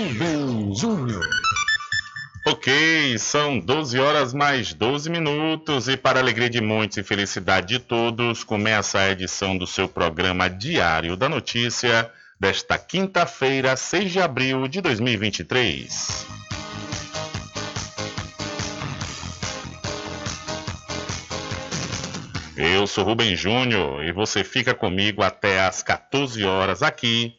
Rubem Júnior. Ok, são 12 horas mais 12 minutos e para alegria de muitos e felicidade de todos, começa a edição do seu programa Diário da Notícia desta quinta-feira, 6 de abril de 2023. Eu sou Rubem Júnior e você fica comigo até às 14 horas aqui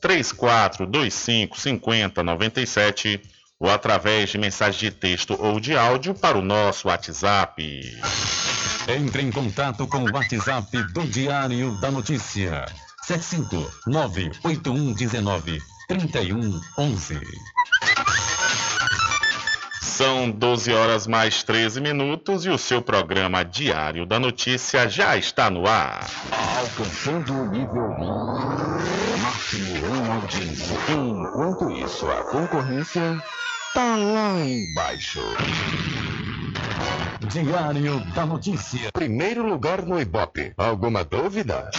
3425 5097 ou através de mensagem de texto ou de áudio para o nosso WhatsApp. Entre em contato com o WhatsApp do Diário da Notícia. 759-8119-3111. São 12 horas mais 13 minutos e o seu programa Diário da Notícia já está no ar. Alcançando o nível 1 diz. Enquanto isso, a concorrência tá lá embaixo. Diário da Notícia. Primeiro lugar no Ibope. Alguma dúvida?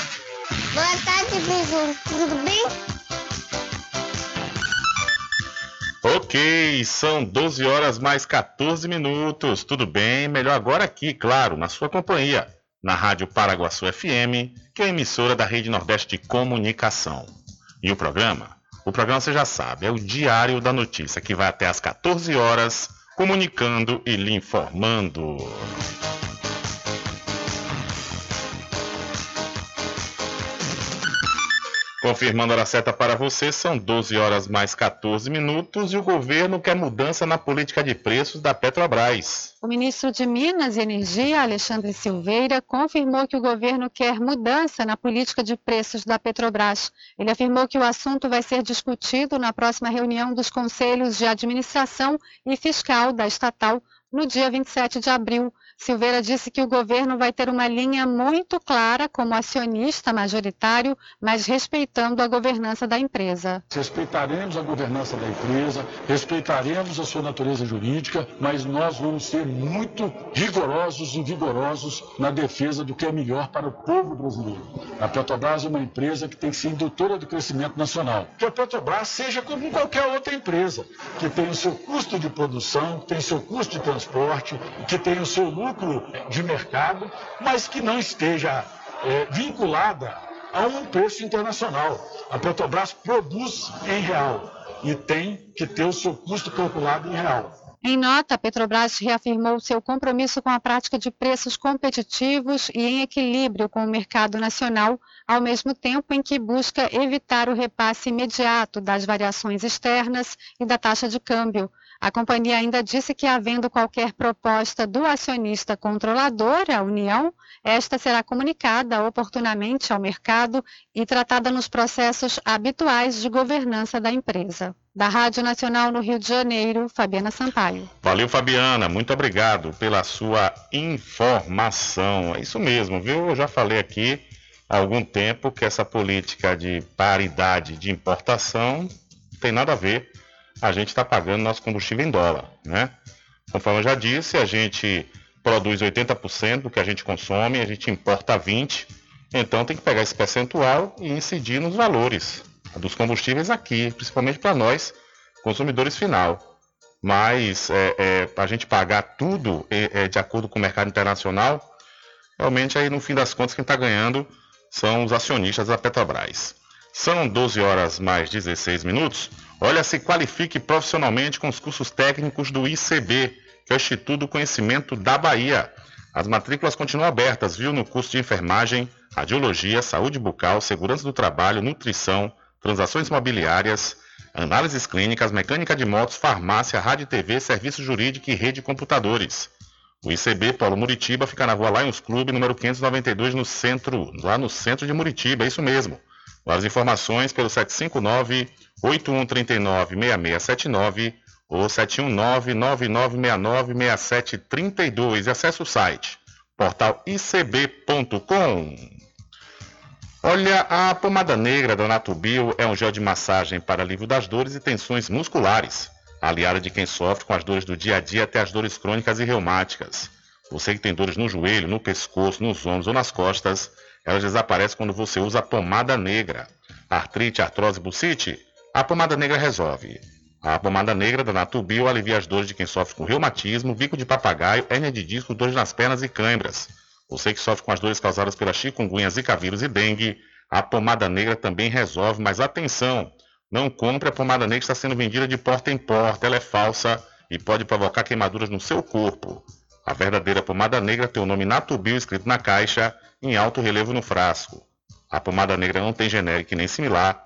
Boa tarde, Beijão. Tudo bem? Ok, são 12 horas mais 14 minutos. Tudo bem? Melhor agora aqui, claro, na sua companhia, na Rádio Paraguaçu FM, que é a emissora da Rede Nordeste de Comunicação. E o programa? O programa você já sabe, é o Diário da Notícia, que vai até às 14 horas, comunicando e lhe informando. Confirmando a hora certa para você, são 12 horas mais 14 minutos e o governo quer mudança na política de preços da Petrobras. O ministro de Minas e Energia, Alexandre Silveira, confirmou que o governo quer mudança na política de preços da Petrobras. Ele afirmou que o assunto vai ser discutido na próxima reunião dos conselhos de administração e fiscal da estatal no dia 27 de abril. Silveira disse que o governo vai ter uma linha muito clara como acionista majoritário, mas respeitando a governança da empresa. Respeitaremos a governança da empresa, respeitaremos a sua natureza jurídica, mas nós vamos ser muito rigorosos e vigorosos na defesa do que é melhor para o povo brasileiro. A Petrobras é uma empresa que tem que ser indutora do crescimento nacional. Que a Petrobras seja como qualquer outra empresa, que tem o seu custo de produção, tem o seu custo de transporte, que tem o seu lucro lucro de mercado, mas que não esteja é, vinculada a um preço internacional. A Petrobras produz em real e tem que ter o seu custo calculado em real. Em nota, a Petrobras reafirmou seu compromisso com a prática de preços competitivos e em equilíbrio com o mercado nacional, ao mesmo tempo em que busca evitar o repasse imediato das variações externas e da taxa de câmbio, a companhia ainda disse que, havendo qualquer proposta do acionista controlador, a União, esta será comunicada oportunamente ao mercado e tratada nos processos habituais de governança da empresa. Da Rádio Nacional no Rio de Janeiro, Fabiana Sampaio. Valeu, Fabiana. Muito obrigado pela sua informação. É isso mesmo, viu? Eu já falei aqui há algum tempo que essa política de paridade de importação tem nada a ver a gente está pagando nosso combustível em dólar, né? Conforme eu já disse, a gente produz 80% do que a gente consome, a gente importa 20%, então tem que pegar esse percentual e incidir nos valores dos combustíveis aqui, principalmente para nós, consumidores final. Mas é, é, a gente pagar tudo é, é, de acordo com o mercado internacional, realmente aí no fim das contas quem está ganhando são os acionistas da Petrobras. São 12 horas mais 16 minutos. Olha, se qualifique profissionalmente com os cursos técnicos do ICB, que é o Instituto do Conhecimento da Bahia. As matrículas continuam abertas, viu, no curso de enfermagem, radiologia, saúde bucal, segurança do trabalho, nutrição, transações imobiliárias, análises clínicas, mecânica de motos, farmácia, rádio e TV, serviço jurídico e rede de computadores. O ICB Paulo Muritiba fica na rua Lions Clube, número 592, no centro, lá no centro de Muritiba, é isso mesmo. Várias informações pelo 759 8139-6679 ou 719-9969-6732 e acesse o site portal icb.com. Olha, a pomada negra da Natubio é um gel de massagem para alívio das dores e tensões musculares, aliada de quem sofre com as dores do dia a dia até as dores crônicas e reumáticas. Você que tem dores no joelho, no pescoço, nos ombros ou nas costas, elas desaparecem quando você usa a pomada negra. Artrite, artrose, bucite? A pomada negra resolve. A pomada negra da Natubio alivia as dores de quem sofre com reumatismo, bico de papagaio, hérnia de disco, dores nas pernas e câimbras. Você que sofre com as dores causadas pela chikungunya, zika vírus e dengue, a pomada negra também resolve, mas atenção! Não compre a pomada negra que está sendo vendida de porta em porta, ela é falsa e pode provocar queimaduras no seu corpo. A verdadeira pomada negra tem o nome Natubio escrito na caixa em alto relevo no frasco. A pomada negra não tem genérico nem similar,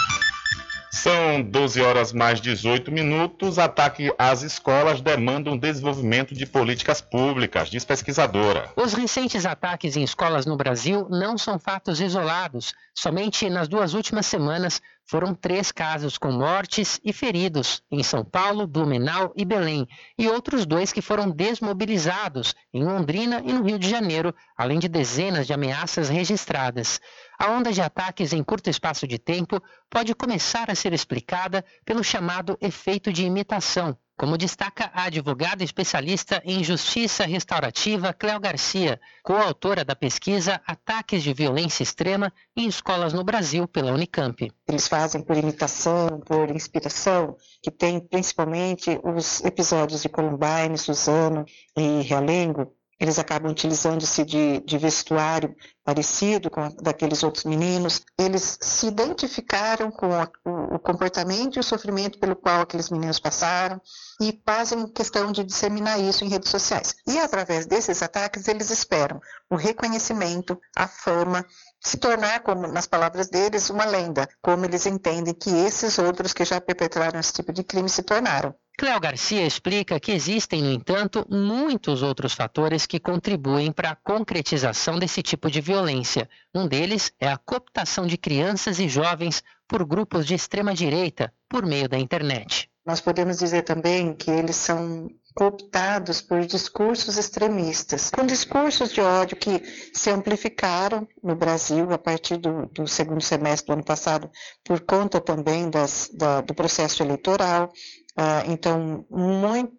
São 12 horas mais 18 minutos. Ataque às escolas demanda um desenvolvimento de políticas públicas, diz pesquisadora. Os recentes ataques em escolas no Brasil não são fatos isolados. Somente nas duas últimas semanas foram três casos com mortes e feridos em São Paulo, Blumenau e Belém, e outros dois que foram desmobilizados em Londrina e no Rio de Janeiro, além de dezenas de ameaças registradas. A onda de ataques em curto espaço de tempo pode começar a ser explicada pelo chamado efeito de imitação, como destaca a advogada especialista em justiça restaurativa Cléo Garcia, coautora da pesquisa Ataques de Violência Extrema em Escolas no Brasil pela Unicamp. Eles fazem por imitação, por inspiração, que tem principalmente os episódios de Columbine, Suzano e Realengo, eles acabam utilizando-se de, de, vestuário parecido com a, daqueles outros meninos. Eles se identificaram com a, o, o, comportamento e o sofrimento pelo qual aqueles meninos passaram e fazem questão de disseminar isso em redes sociais. E através desses ataques, eles esperam o reconhecimento, a fama, se tornar, como nas palavras deles, uma lenda, como eles entendem que esses outros que já perpetraram esse tipo de crime se tornaram. Cléo Garcia explica que existem, no entanto, muitos outros fatores que contribuem para a concretização desse tipo de violência. Um deles é a cooptação de crianças e jovens por grupos de extrema-direita por meio da internet. Nós podemos dizer também que eles são cooptados por discursos extremistas, com discursos de ódio que se amplificaram no Brasil a partir do, do segundo semestre do ano passado, por conta também das, da, do processo eleitoral, ah, então, muito,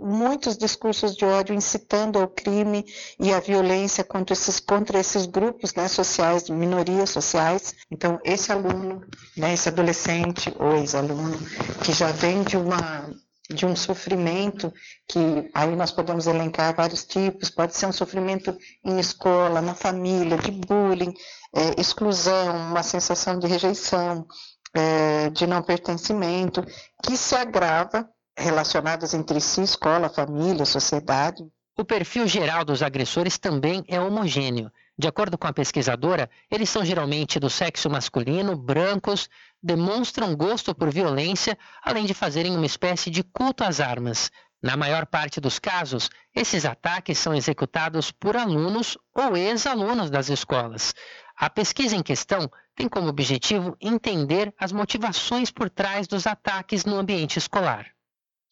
muitos discursos de ódio incitando ao crime e à violência contra esses, contra esses grupos né, sociais, minorias sociais. Então, esse aluno, né, esse adolescente ou ex-aluno, que já vem de uma de um sofrimento que aí nós podemos elencar vários tipos, pode ser um sofrimento em escola, na família, de bullying, é, exclusão, uma sensação de rejeição, é, de não pertencimento, que se agrava relacionadas entre si, escola, família, sociedade. O perfil geral dos agressores também é homogêneo. De acordo com a pesquisadora, eles são geralmente do sexo masculino, brancos, demonstram gosto por violência, além de fazerem uma espécie de culto às armas. Na maior parte dos casos, esses ataques são executados por alunos ou ex-alunos das escolas. A pesquisa em questão tem como objetivo entender as motivações por trás dos ataques no ambiente escolar.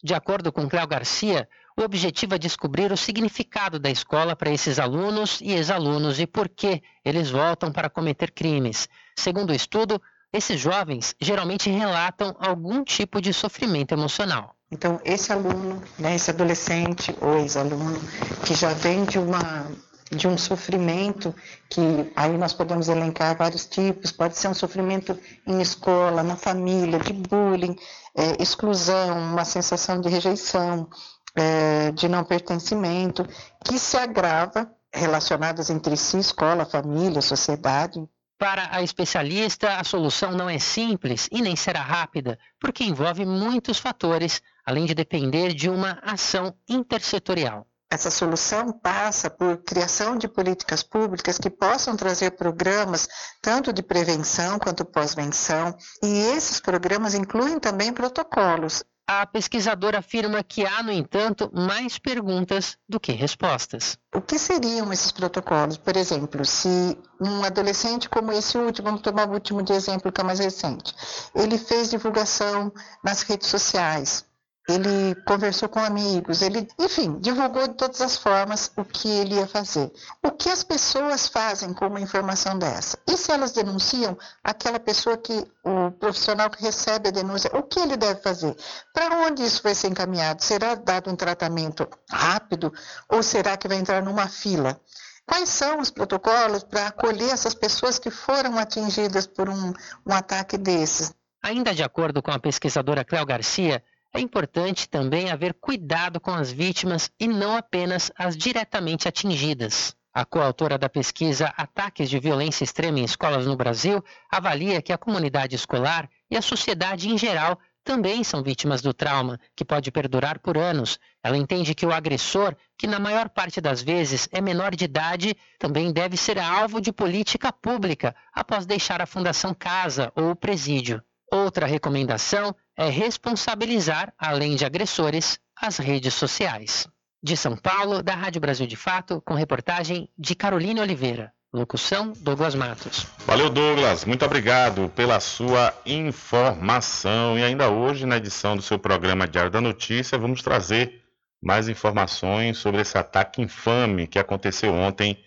De acordo com Cléo Garcia, o objetivo é descobrir o significado da escola para esses alunos e ex-alunos e por que eles voltam para cometer crimes. Segundo o estudo, esses jovens geralmente relatam algum tipo de sofrimento emocional. Então, esse aluno, né, esse adolescente ou ex-aluno que já vem de uma de um sofrimento que aí nós podemos elencar vários tipos, pode ser um sofrimento em escola, na família, de bullying, é, exclusão, uma sensação de rejeição, é, de não pertencimento, que se agrava relacionadas entre si, escola, família, sociedade. Para a especialista, a solução não é simples e nem será rápida, porque envolve muitos fatores, além de depender de uma ação intersetorial. Essa solução passa por criação de políticas públicas que possam trazer programas tanto de prevenção quanto pós-venção, e esses programas incluem também protocolos. A pesquisadora afirma que há, no entanto, mais perguntas do que respostas. O que seriam esses protocolos? Por exemplo, se um adolescente como esse último, vamos tomar o último de exemplo que é mais recente, ele fez divulgação nas redes sociais, ele conversou com amigos, ele, enfim, divulgou de todas as formas o que ele ia fazer. O que as pessoas fazem com uma informação dessa? E se elas denunciam aquela pessoa que o profissional que recebe a denúncia, o que ele deve fazer? Para onde isso vai ser encaminhado? Será dado um tratamento rápido ou será que vai entrar numa fila? quais são os protocolos para acolher essas pessoas que foram atingidas por um, um ataque desses. Ainda de acordo com a pesquisadora Cléo Garcia, é importante também haver cuidado com as vítimas e não apenas as diretamente atingidas. A coautora da pesquisa Ataques de Violência Extrema em Escolas no Brasil avalia que a comunidade escolar e a sociedade em geral também são vítimas do trauma, que pode perdurar por anos. Ela entende que o agressor, que na maior parte das vezes é menor de idade, também deve ser alvo de política pública após deixar a Fundação Casa ou o presídio. Outra recomendação é responsabilizar, além de agressores, as redes sociais. De São Paulo, da Rádio Brasil de Fato, com reportagem de Carolina Oliveira. Locução: Douglas Matos. Valeu, Douglas. Muito obrigado pela sua informação. E ainda hoje, na edição do seu programa Diário da Notícia, vamos trazer mais informações sobre esse ataque infame que aconteceu ontem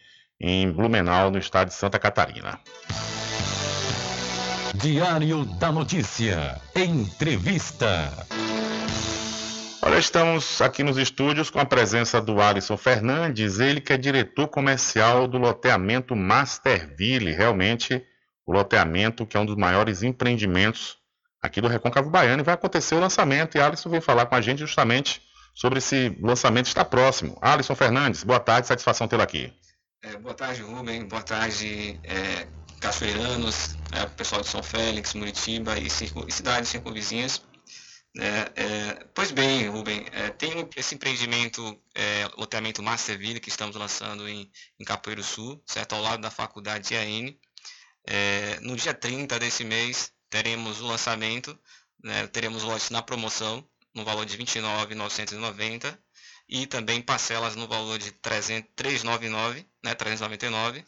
em Blumenau, no estado de Santa Catarina. Diário da Notícia. Entrevista. Olha, estamos aqui nos estúdios com a presença do Alisson Fernandes, ele que é diretor comercial do loteamento Masterville, realmente o loteamento que é um dos maiores empreendimentos aqui do Recôncavo Baiano e vai acontecer o lançamento e Alisson veio falar com a gente justamente sobre esse lançamento está próximo. Alisson Fernandes, boa tarde, satisfação tê-lo aqui. É, boa tarde, Rubem, boa tarde, é, cachoeiranos, é, pessoal de São Félix, Muritiba e, circo, e cidades circunvizinhas. É, é, pois bem, Rubem, é, tem esse empreendimento, é, loteamento Masterville, que estamos lançando em, em Capoeiro Sul, certo? Ao lado da faculdade IAN. É, no dia 30 desse mês, teremos o lançamento, né, teremos lotes na promoção, no valor de R$ 29.990 e também parcelas no valor de 399, né, 399.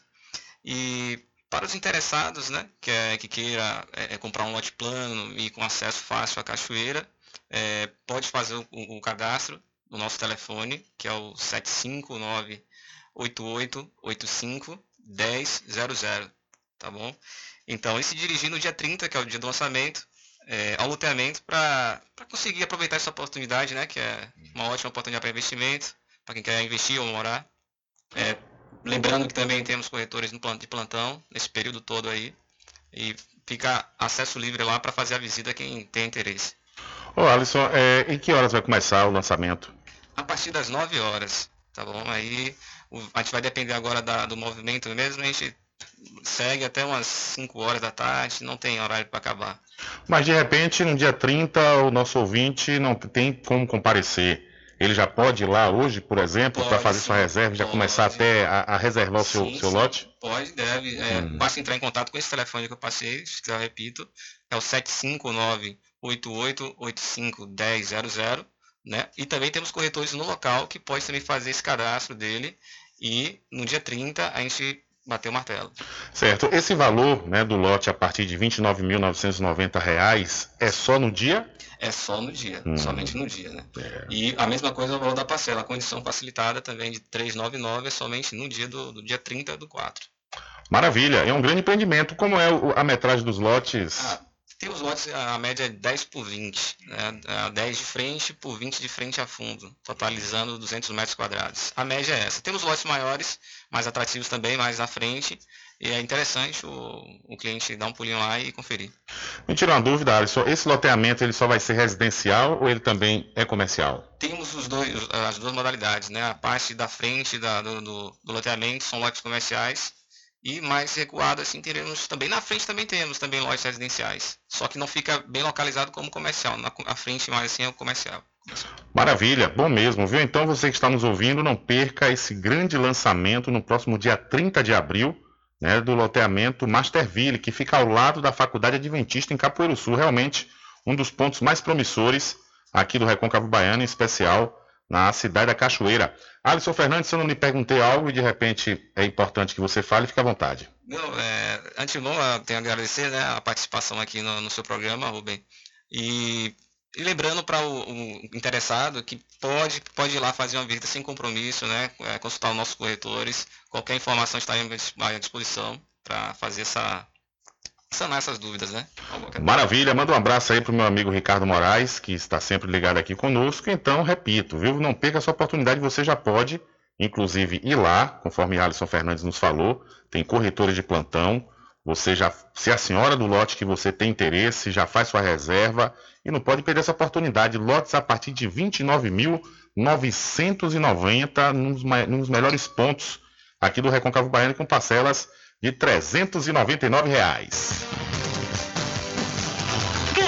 E para os interessados, né, que, é, que queira é, é, comprar um lote plano e com acesso fácil à cachoeira, é, pode fazer o, o, cadastro no nosso telefone, que é o 759 8885 1000, tá bom? Então, e se dirigir no dia 30, que é o dia do lançamento, é, ao loteamento para conseguir aproveitar essa oportunidade, né, que é uma ótima oportunidade para investimento, para quem quer investir ou morar. É, lembrando que também temos corretores de plantão nesse período todo aí, e fica acesso livre lá para fazer a visita quem tem interesse. Ô Alisson, é, em que horas vai começar o lançamento? A partir das 9 horas, tá bom? Aí o, a gente vai depender agora da, do movimento mesmo, a gente segue até umas 5 horas da tarde, não tem horário para acabar. Mas de repente, no dia 30, o nosso ouvinte não tem como comparecer. Ele já pode ir lá hoje, por exemplo, para fazer sim, sua reserva, já começar até a, a reservar sim, o seu, seu lote? Pode, deve. É, hum. Basta entrar em contato com esse telefone que eu passei, se quiser eu repito, é o 759 88851000, né? E também temos corretores no local que pode também fazer esse cadastro dele e no dia 30 a gente bater o martelo. Certo. Esse valor né, do lote a partir de R$ 29.990 é só no dia? É só no dia, hum. somente no dia, né? É. E a mesma coisa o valor da parcela, a condição facilitada também de 399 é somente no dia do, do dia 30 do 4. Maravilha, é um grande empreendimento. Como é a metragem dos lotes? Ah, tem os lotes, a média é 10 por 20, né? 10 de frente por 20 de frente a fundo, totalizando 200 metros quadrados. A média é essa. Temos lotes maiores, mais atrativos também, mais à frente, e é interessante o, o cliente dar um pulinho lá e conferir. Me tira uma dúvida, Alisson, esse loteamento ele só vai ser residencial ou ele também é comercial? Temos os dois, as duas modalidades, né? A parte da frente da, do, do, do loteamento são lotes comerciais e mais recuado, assim, teremos também. Na frente também temos também lojas residenciais. Só que não fica bem localizado como comercial. Na frente mais assim é o comercial. Maravilha, bom mesmo, viu? Então você que está nos ouvindo, não perca esse grande lançamento no próximo dia 30 de abril, né, do loteamento Masterville, que fica ao lado da Faculdade Adventista em Capoeiro Sul. Realmente um dos pontos mais promissores aqui do Recôncavo Baiano, em especial na cidade da Cachoeira. Alisson Fernandes, se eu não lhe perguntei algo e de repente é importante que você fale, fique à vontade. Não, é, antes de eu tenho a agradecer né, a participação aqui no, no seu programa, Rubem. E, e lembrando para o, o, interessado que pode, pode ir lá fazer uma visita sem compromisso, né, é, consultar os nossos corretores. Qualquer informação estaremos à disposição para fazer essa, sanar essas dúvidas, né? Maravilha, manda um abraço aí pro meu amigo Ricardo Moraes, que está sempre ligado aqui conosco. Então, repito, viu? Não perca essa oportunidade, você já pode inclusive ir lá, conforme Alisson Fernandes nos falou, tem corretores de plantão. Você já, se a senhora do lote que você tem interesse, já faz sua reserva e não pode perder essa oportunidade. Lotes a partir de 29.990 nos, nos melhores pontos aqui do Recôncavo Baiano com parcelas de 399 reais.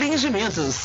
empreendimentos.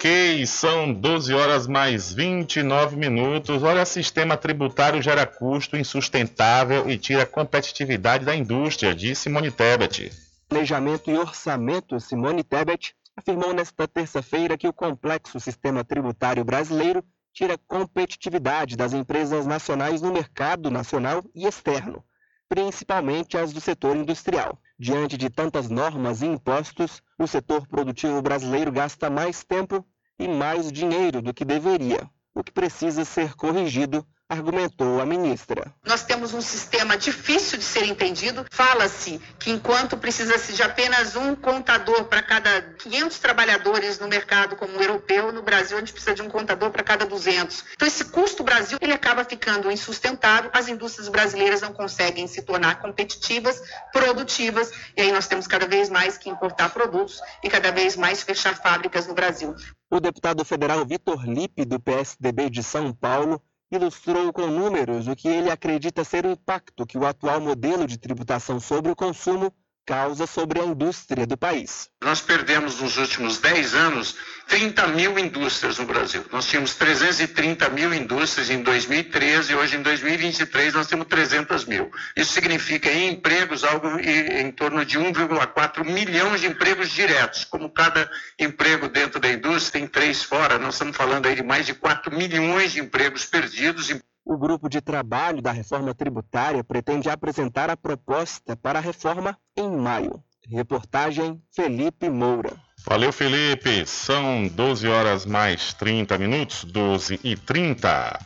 Ok, são 12 horas mais 29 minutos. Olha, sistema tributário gera custo insustentável e tira competitividade da indústria, disse Simone Tebet. Planejamento e Orçamento, Simone Tebet, afirmou nesta terça-feira que o complexo sistema tributário brasileiro tira competitividade das empresas nacionais no mercado nacional e externo, principalmente as do setor industrial. Diante de tantas normas e impostos, o setor produtivo brasileiro gasta mais tempo e mais dinheiro do que deveria, o que precisa ser corrigido argumentou a ministra. Nós temos um sistema difícil de ser entendido. Fala-se que enquanto precisa-se de apenas um contador para cada 500 trabalhadores no mercado como o europeu, no Brasil a gente precisa de um contador para cada 200. Então esse custo Brasil ele acaba ficando insustentável. As indústrias brasileiras não conseguem se tornar competitivas, produtivas, e aí nós temos cada vez mais que importar produtos e cada vez mais fechar fábricas no Brasil. O deputado federal Vitor Lipe, do PSDB de São Paulo, ilustrou com números o que ele acredita ser o impacto que o atual modelo de tributação sobre o consumo causa sobre a indústria do país. Nós perdemos nos últimos 10 anos 30 mil indústrias no Brasil. Nós tínhamos 330 mil indústrias em 2013 e hoje em 2023 nós temos 300 mil. Isso significa em empregos algo em torno de 1,4 milhões de empregos diretos. Como cada emprego dentro da indústria tem três fora, nós estamos falando aí de mais de 4 milhões de empregos perdidos. O grupo de trabalho da reforma tributária pretende apresentar a proposta para a reforma em maio. Reportagem Felipe Moura. Valeu, Felipe. São 12 horas mais 30 minutos, 12 e 30.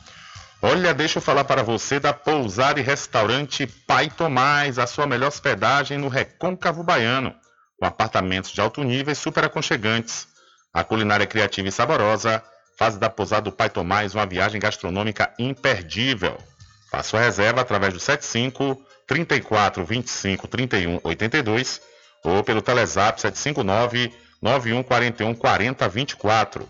Olha, deixa eu falar para você da pousada e restaurante Pai Tomás, a sua melhor hospedagem no Recôncavo Baiano, com apartamentos de alto nível e super aconchegantes. A culinária criativa e saborosa faz da pousada do Pai Tomás uma viagem gastronômica imperdível. Faça sua reserva através do 75 34 25 31 82 ou pelo Telezap 759 91 41 40 24.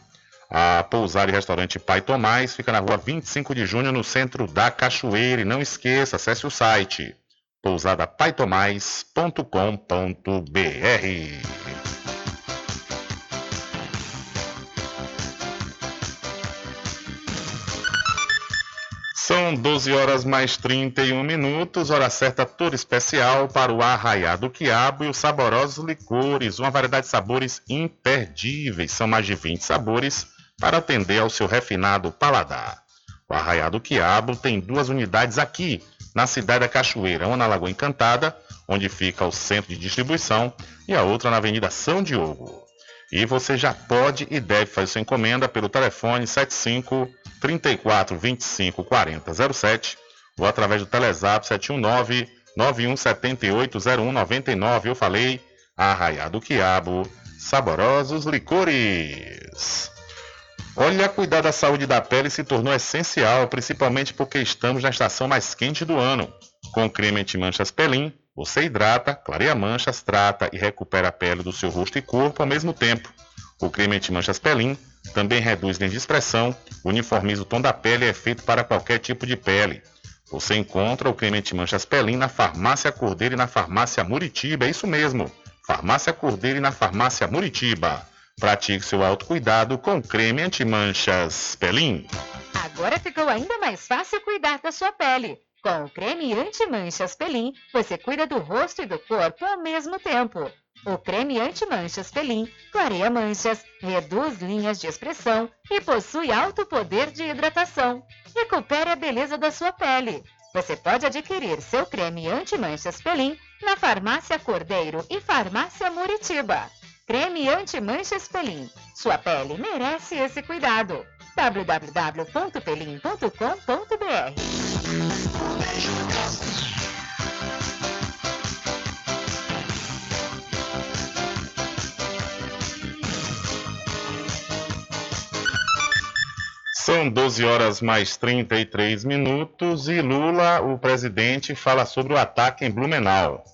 A pousada e restaurante Pai Tomás fica na rua 25 de junho, no centro da Cachoeira. E não esqueça, acesse o site pousadapaitomais.com.br. São 12 horas mais 31 minutos, hora certa toda especial para o Arraiá do Quiabo e os saborosos licores, uma variedade de sabores imperdíveis. São mais de 20 sabores para atender ao seu refinado paladar. O Arraiá do Quiabo tem duas unidades aqui, na cidade da Cachoeira, uma na Lagoa Encantada, onde fica o centro de distribuição, e a outra na Avenida São Diogo. E você já pode e deve fazer sua encomenda pelo telefone 75 34 25 40 07 ou através do Telezap 719 9178 0199. Eu falei, Arraiá do Quiabo, saborosos licores. Olha, cuidar da saúde da pele se tornou essencial, principalmente porque estamos na estação mais quente do ano. Com creme anti-manchas Pelin, Você hidrata, clareia manchas, trata e recupera a pele do seu rosto e corpo ao mesmo tempo. O creme anti-manchas Pelin também reduz linhas de expressão, uniformiza o tom da pele e é feito para qualquer tipo de pele. Você encontra o creme anti-manchas Pelin na Farmácia Cordeiro e na Farmácia Muritiba, é isso mesmo. Farmácia Cordeiro e na Farmácia Muritiba. Pratique seu autocuidado com creme anti-manchas Pelin. Agora ficou ainda mais fácil cuidar da sua pele. Com o creme anti-manchas Pelin, você cuida do rosto e do corpo ao mesmo tempo. O creme anti-manchas Pelin clareia manchas, reduz linhas de expressão e possui alto poder de hidratação. Recupere a beleza da sua pele. Você pode adquirir seu creme anti-manchas Pelin na Farmácia Cordeiro e Farmácia Muritiba. Creme anti-manchas Pelin. Sua pele merece esse cuidado. www.pelin.com.br São 12 horas mais 33 minutos e Lula, o presidente, fala sobre o ataque em Blumenau.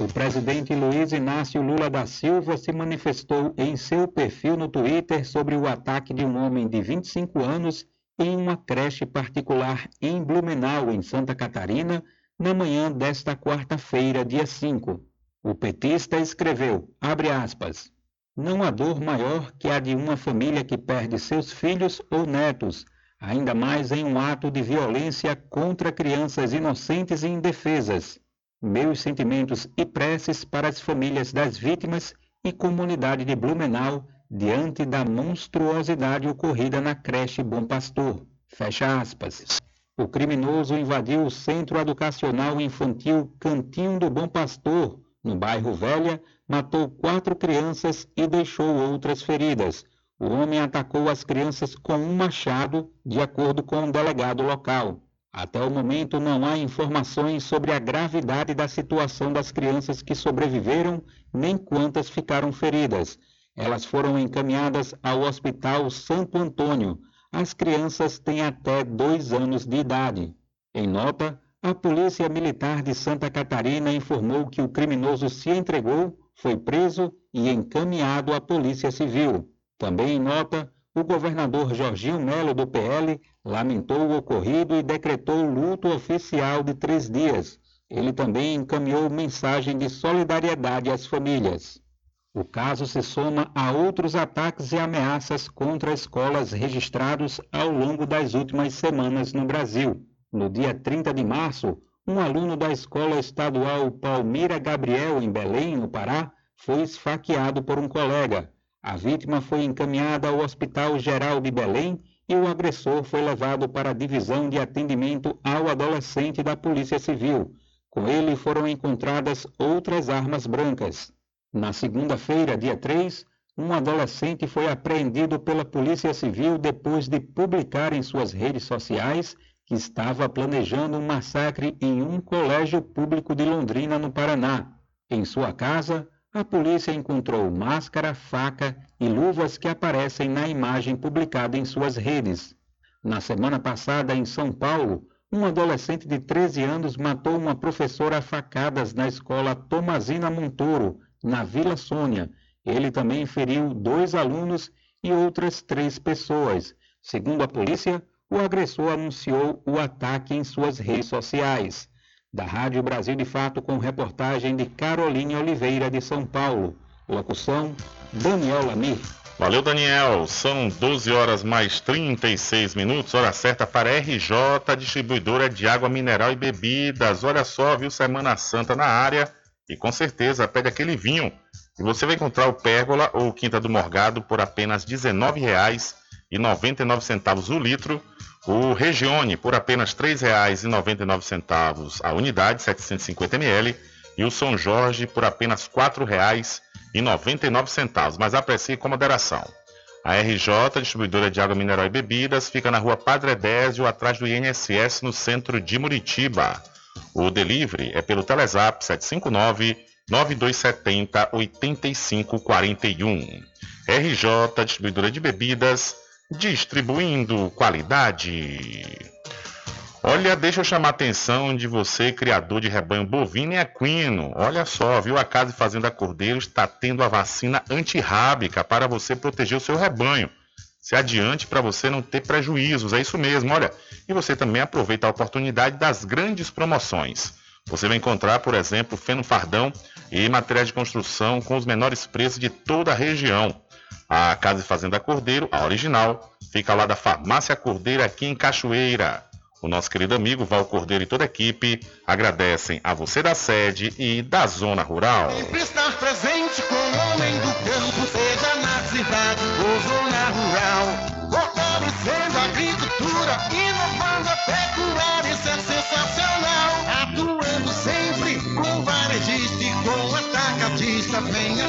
O presidente Luiz Inácio Lula da Silva se manifestou em seu perfil no Twitter sobre o ataque de um homem de 25 anos em uma creche particular em Blumenau, em Santa Catarina, na manhã desta quarta-feira, dia 5. O petista escreveu, abre aspas, não há dor maior que a de uma família que perde seus filhos ou netos, ainda mais em um ato de violência contra crianças inocentes e indefesas. Meus sentimentos e preces para as famílias das vítimas e comunidade de Blumenau diante da monstruosidade ocorrida na creche Bom Pastor. Fecha aspas. O criminoso invadiu o Centro Educacional Infantil Cantinho do Bom Pastor, no bairro Velha, matou quatro crianças e deixou outras feridas. O homem atacou as crianças com um machado, de acordo com um delegado local. Até o momento, não há informações sobre a gravidade da situação das crianças que sobreviveram, nem quantas ficaram feridas. Elas foram encaminhadas ao Hospital Santo Antônio. As crianças têm até dois anos de idade. Em nota, a Polícia Militar de Santa Catarina informou que o criminoso se entregou foi preso e encaminhado à Polícia Civil. Também em nota, o governador Jorginho Melo, do PL, lamentou o ocorrido e decretou luto oficial de três dias. Ele também encaminhou mensagem de solidariedade às famílias. O caso se soma a outros ataques e ameaças contra escolas registrados ao longo das últimas semanas no Brasil. No dia 30 de março, um aluno da Escola Estadual Palmira Gabriel, em Belém, no Pará, foi esfaqueado por um colega. A vítima foi encaminhada ao Hospital Geral de Belém e o agressor foi levado para a Divisão de Atendimento ao Adolescente da Polícia Civil. Com ele foram encontradas outras armas brancas. Na segunda-feira, dia 3, um adolescente foi apreendido pela Polícia Civil depois de publicar em suas redes sociais que estava planejando um massacre em um colégio público de Londrina, no Paraná. Em sua casa, a polícia encontrou máscara, faca e luvas que aparecem na imagem publicada em suas redes. Na semana passada, em São Paulo, um adolescente de 13 anos matou uma professora a facadas na escola Tomazina Montoro, na Vila Sônia. Ele também feriu dois alunos e outras três pessoas. Segundo a polícia, o agressor anunciou o ataque em suas redes sociais. Da Rádio Brasil de Fato, com reportagem de Caroline Oliveira, de São Paulo. Locução: Daniel Lamir. Valeu, Daniel. São 12 horas mais 36 minutos, hora certa para RJ, distribuidora de água mineral e bebidas. Olha só, viu? Semana Santa na área e com certeza pede aquele vinho. E você vai encontrar o Pérgola ou Quinta do Morgado por apenas R$ 19,99 o litro o Regione por apenas R$ 3,99 a unidade, 750 ml, e o São Jorge por apenas R$ 4,99, mas aprecie com moderação. A RJ, distribuidora de água mineral e bebidas, fica na rua Padre Désio, atrás do INSS, no centro de Muritiba. O delivery é pelo Telezap 759 9270 8541. RJ, distribuidora de bebidas, distribuindo qualidade. Olha, deixa eu chamar a atenção de você, criador de rebanho bovino e equino. Olha só, viu? A Casa e Fazenda Cordeiro está tendo a vacina antirrábica para você proteger o seu rebanho. Se adiante para você não ter prejuízos, é isso mesmo, olha. E você também aproveita a oportunidade das grandes promoções. Você vai encontrar, por exemplo, feno fardão e materiais de construção com os menores preços de toda a região. A Casa e Fazenda Cordeiro, a original, fica lá da Farmácia Cordeiro aqui em Cachoeira. O nosso querido amigo Val Cordeiro e toda a equipe agradecem a você da sede e da zona rural. Sempre estar presente com o homem do campo, seja na cidade ou zona rural. Fortalecendo a agricultura, inovando a pecuária, isso é sensacional. Atuando sempre com varejista e com atacadista, venha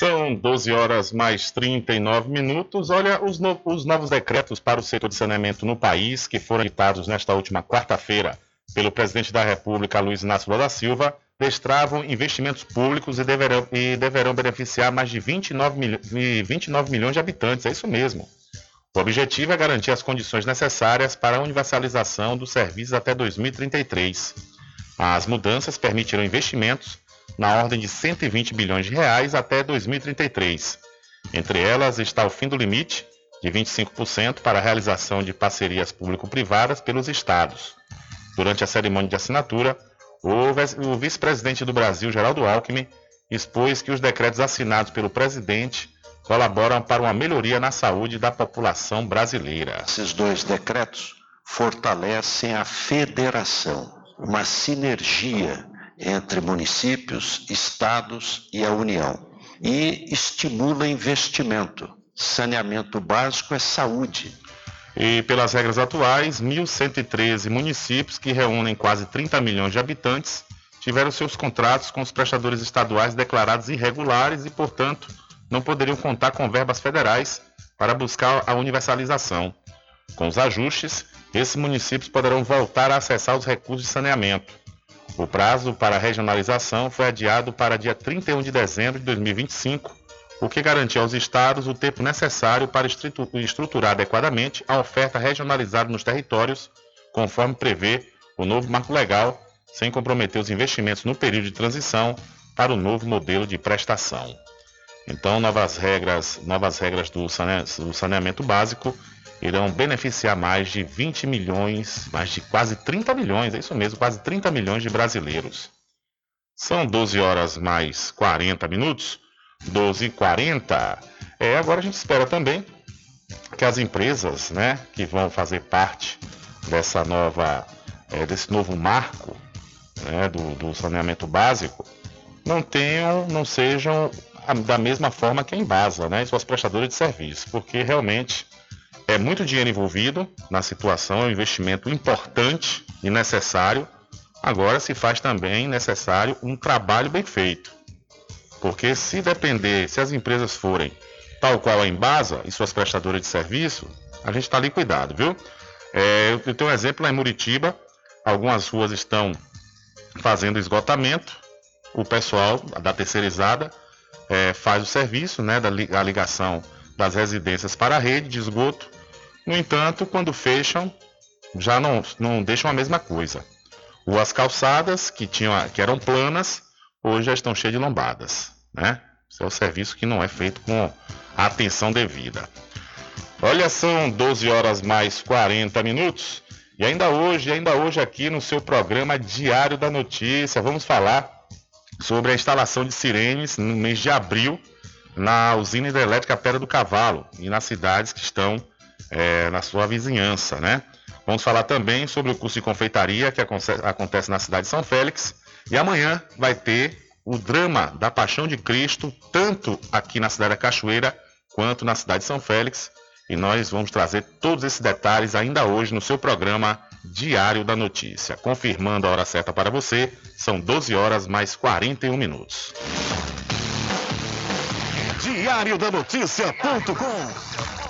São 12 horas mais 39 minutos. Olha, os, no- os novos decretos para o setor de saneamento no país, que foram editados nesta última quarta-feira pelo presidente da República, Luiz Inácio Lula da Silva, destravam investimentos públicos e deverão, e deverão beneficiar mais de 29, milho- e 29 milhões de habitantes. É isso mesmo. O objetivo é garantir as condições necessárias para a universalização dos serviços até 2033. As mudanças permitirão investimentos na ordem de 120 bilhões de reais até 2033. Entre elas está o fim do limite de 25% para a realização de parcerias público-privadas pelos estados. Durante a cerimônia de assinatura, o vice- o vice-presidente do Brasil, Geraldo Alckmin, expôs que os decretos assinados pelo presidente colaboram para uma melhoria na saúde da população brasileira. Esses dois decretos fortalecem a federação, uma sinergia entre municípios, estados e a União. E estimula investimento. Saneamento básico é saúde. E pelas regras atuais, 1.113 municípios, que reúnem quase 30 milhões de habitantes, tiveram seus contratos com os prestadores estaduais declarados irregulares e, portanto, não poderiam contar com verbas federais para buscar a universalização. Com os ajustes, esses municípios poderão voltar a acessar os recursos de saneamento. O prazo para a regionalização foi adiado para dia 31 de dezembro de 2025, o que garantiu aos estados o tempo necessário para estruturar adequadamente a oferta regionalizada nos territórios, conforme prevê o novo marco legal, sem comprometer os investimentos no período de transição para o novo modelo de prestação. Então, novas regras, novas regras do saneamento básico irão beneficiar mais de 20 milhões, mais de quase 30 milhões, é isso mesmo, quase 30 milhões de brasileiros. São 12 horas mais 40 minutos. 12 e 40. É, agora a gente espera também que as empresas, né, que vão fazer parte dessa nova, é, desse novo marco, né, do, do saneamento básico, não tenham, não sejam da mesma forma que a Embasa, né, e suas prestadoras de serviço, porque realmente é muito dinheiro envolvido na situação, é um investimento importante e necessário. Agora se faz também necessário um trabalho bem feito. Porque se depender, se as empresas forem tal qual a Embasa e suas prestadoras de serviço, a gente está ali cuidado, viu? É, eu tenho um exemplo lá em Muritiba, algumas ruas estão fazendo esgotamento, o pessoal da terceirizada é, faz o serviço, né, da ligação das residências para a rede de esgoto. No entanto, quando fecham, já não, não deixam a mesma coisa. Ruas calçadas, que, tinham, que eram planas, hoje já estão cheias de lombadas. Né? Esse é o serviço que não é feito com a atenção devida. Olha, são 12 horas mais 40 minutos. E ainda hoje, ainda hoje aqui no seu programa Diário da Notícia, vamos falar sobre a instalação de sirenes no mês de abril na usina hidrelétrica Pedra do Cavalo e nas cidades que estão eh, na sua vizinhança, né? Vamos falar também sobre o curso de confeitaria que aconte- acontece na cidade de São Félix. E amanhã vai ter o drama da Paixão de Cristo, tanto aqui na cidade da Cachoeira quanto na cidade de São Félix. E nós vamos trazer todos esses detalhes ainda hoje no seu programa Diário da Notícia. Confirmando a hora certa para você, são 12 horas mais 41 minutos. diariodanoticia.com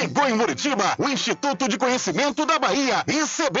Chegou em Muritiba o Instituto de Conhecimento da Bahia, ICB.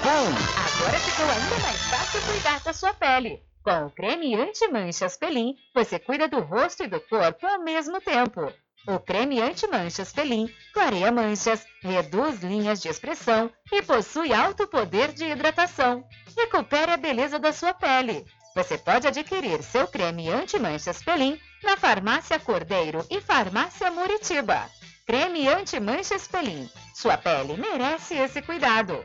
Agora ficou ainda mais fácil cuidar da sua pele. Com o creme anti-manchas Pelin, você cuida do rosto e do corpo ao mesmo tempo. O creme anti-manchas Pelin clareia manchas, reduz linhas de expressão e possui alto poder de hidratação. Recupere a beleza da sua pele. Você pode adquirir seu creme anti-manchas Pelin na Farmácia Cordeiro e Farmácia Muritiba. Creme anti-manchas Pelin. Sua pele merece esse cuidado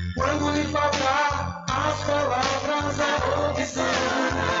Quando lhe faltar as palavras, a opção.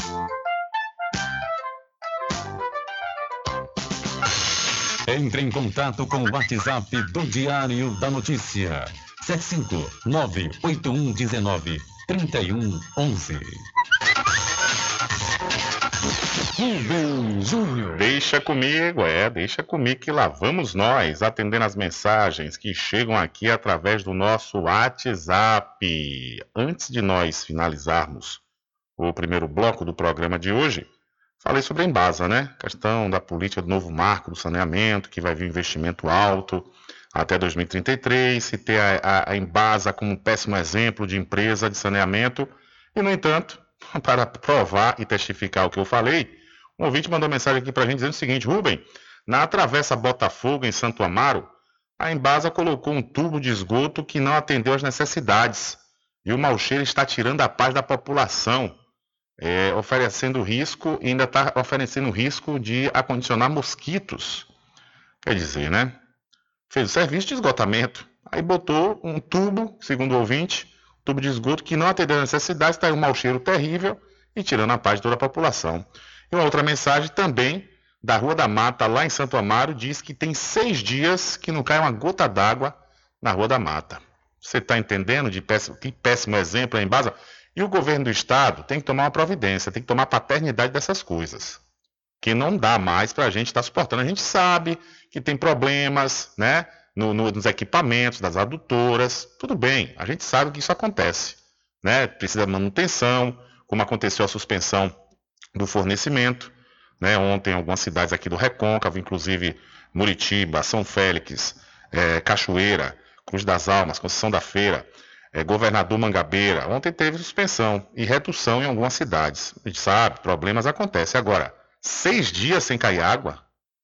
Entre em contato com o WhatsApp do Diário da Notícia. 759-8119-3111. Rubem Júnior. Deixa comigo, é, deixa comigo que lá vamos nós, atendendo as mensagens que chegam aqui através do nosso WhatsApp. Antes de nós finalizarmos o primeiro bloco do programa de hoje, falei sobre a Embasa, né? Questão da política do novo marco do saneamento, que vai vir investimento alto até 2033, se ter a, a, a Embasa como um péssimo exemplo de empresa de saneamento, e, no entanto, para provar e testificar o que eu falei, um ouvinte mandou mensagem aqui para a gente dizendo o seguinte: Rubem, na Travessa Botafogo, em Santo Amaro, a Embasa colocou um tubo de esgoto que não atendeu às necessidades. E o mau cheiro está tirando a paz da população, é, oferecendo risco ainda está oferecendo risco de acondicionar mosquitos. Quer dizer, né? Fez o serviço de esgotamento. Aí botou um tubo, segundo o ouvinte, tubo de esgoto que não atendeu às necessidades, está aí um mau cheiro terrível e tirando a paz de toda a população. E uma outra mensagem também da Rua da Mata, lá em Santo Amaro, diz que tem seis dias que não cai uma gota d'água na Rua da Mata. Você está entendendo de péssimo, que péssimo exemplo é em base? E o governo do estado tem que tomar uma providência, tem que tomar paternidade dessas coisas. Que não dá mais para a gente estar tá suportando. A gente sabe que tem problemas né, no, no, nos equipamentos, das adutoras. Tudo bem, a gente sabe que isso acontece. Né? Precisa de manutenção, como aconteceu a suspensão do fornecimento. Né? Ontem, algumas cidades aqui do Recôncavo, inclusive Muritiba, São Félix, é, Cachoeira, Cruz das Almas, Conceição da Feira, é, Governador Mangabeira. Ontem teve suspensão e redução em algumas cidades. A gente sabe, problemas acontecem. Agora, seis dias sem cair água,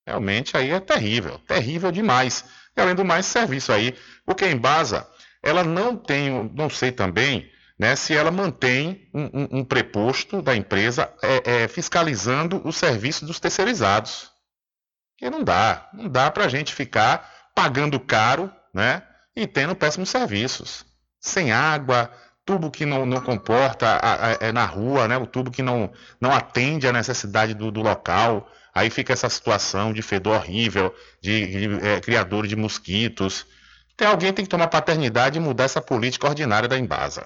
realmente aí é terrível, terrível demais. E além do mais, serviço aí, porque em Embasa, ela não tem, não sei também, né, se ela mantém um, um, um preposto da empresa é, é, fiscalizando o serviço dos terceirizados. Porque não dá, não dá para a gente ficar pagando caro né, e tendo péssimos serviços. Sem água, tubo que não, não comporta a, a, é na rua, né, o tubo que não, não atende à necessidade do, do local. Aí fica essa situação de fedor horrível, de, de é, criador de mosquitos. Tem alguém tem que tomar paternidade e mudar essa política ordinária da Embasa.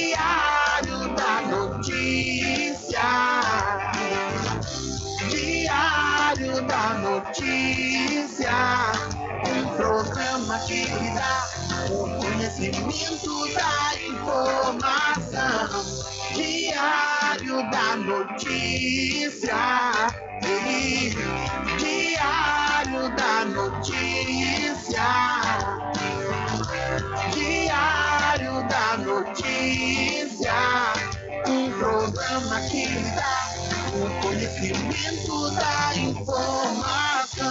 da Notícia, um programa que dá o conhecimento da informação. Diário da Notícia, Diário da Notícia, Diário da Notícia, um programa que dá o conhecimento da informação.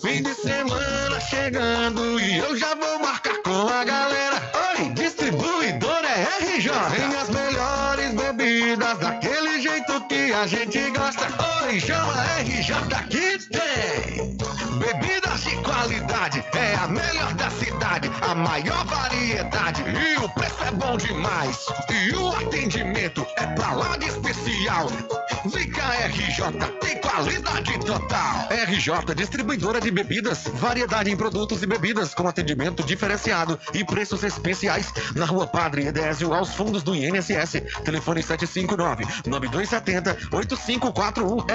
Fim de semana chegando e eu já vou marcar com a galera. Oi, distribuidora é RJ. Tem as melhores bebidas daquele jeito que a gente gosta. Chama RJ que tem. Bebidas de qualidade, é a melhor da cidade, a maior variedade e o preço é bom demais. E o atendimento é pra lá de especial. Cá, RJ, tem qualidade total. RJ, distribuidora de bebidas, variedade em produtos e bebidas com atendimento diferenciado e preços especiais na Rua Padre Edésio, aos fundos do INSS. Telefone 759-9270-8541.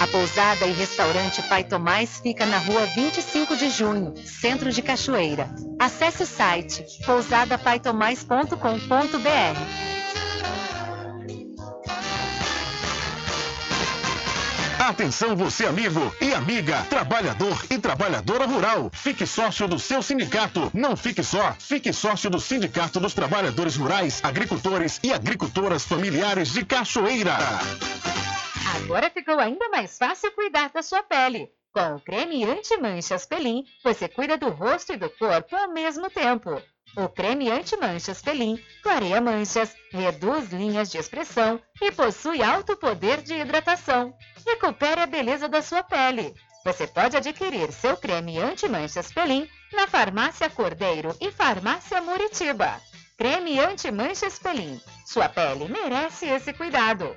A Pousada e Restaurante Pai Tomás fica na rua 25 de junho, centro de Cachoeira. Acesse o site pousadapaitomais.com.br. Atenção você amigo e amiga, trabalhador e trabalhadora rural. Fique sócio do seu sindicato. Não fique só. Fique sócio do Sindicato dos Trabalhadores Rurais, Agricultores e Agricultoras Familiares de Cachoeira. Agora ficou ainda mais fácil cuidar da sua pele. Com o creme anti-manchas Pelin, você cuida do rosto e do corpo ao mesmo tempo. O creme anti-manchas Pelin clareia manchas, reduz linhas de expressão e possui alto poder de hidratação. Recupere a beleza da sua pele. Você pode adquirir seu creme anti-manchas Pelin na Farmácia Cordeiro e Farmácia Muritiba. Creme anti-manchas Pelin. Sua pele merece esse cuidado.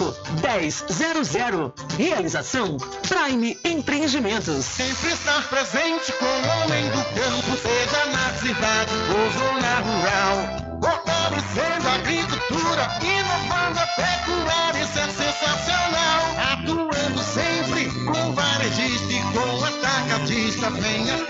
1000. Realização Prime Empreendimentos. Sempre estar presente com o homem do campo, seja na cidade ou zona rural. Fortalecendo a agricultura, inovando a pecuária, isso é sensacional. Atuando sempre com varejista e com atacadista, venha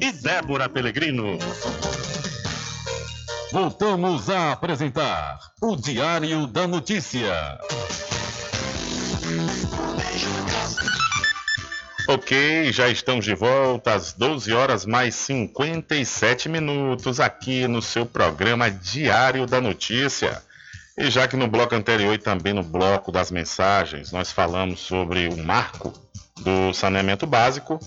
e Débora Pelegrino. Voltamos a apresentar o Diário da Notícia. Ok, já estamos de volta às 12 horas mais 57 minutos aqui no seu programa Diário da Notícia. E já que no bloco anterior e também no bloco das mensagens nós falamos sobre o marco do saneamento básico,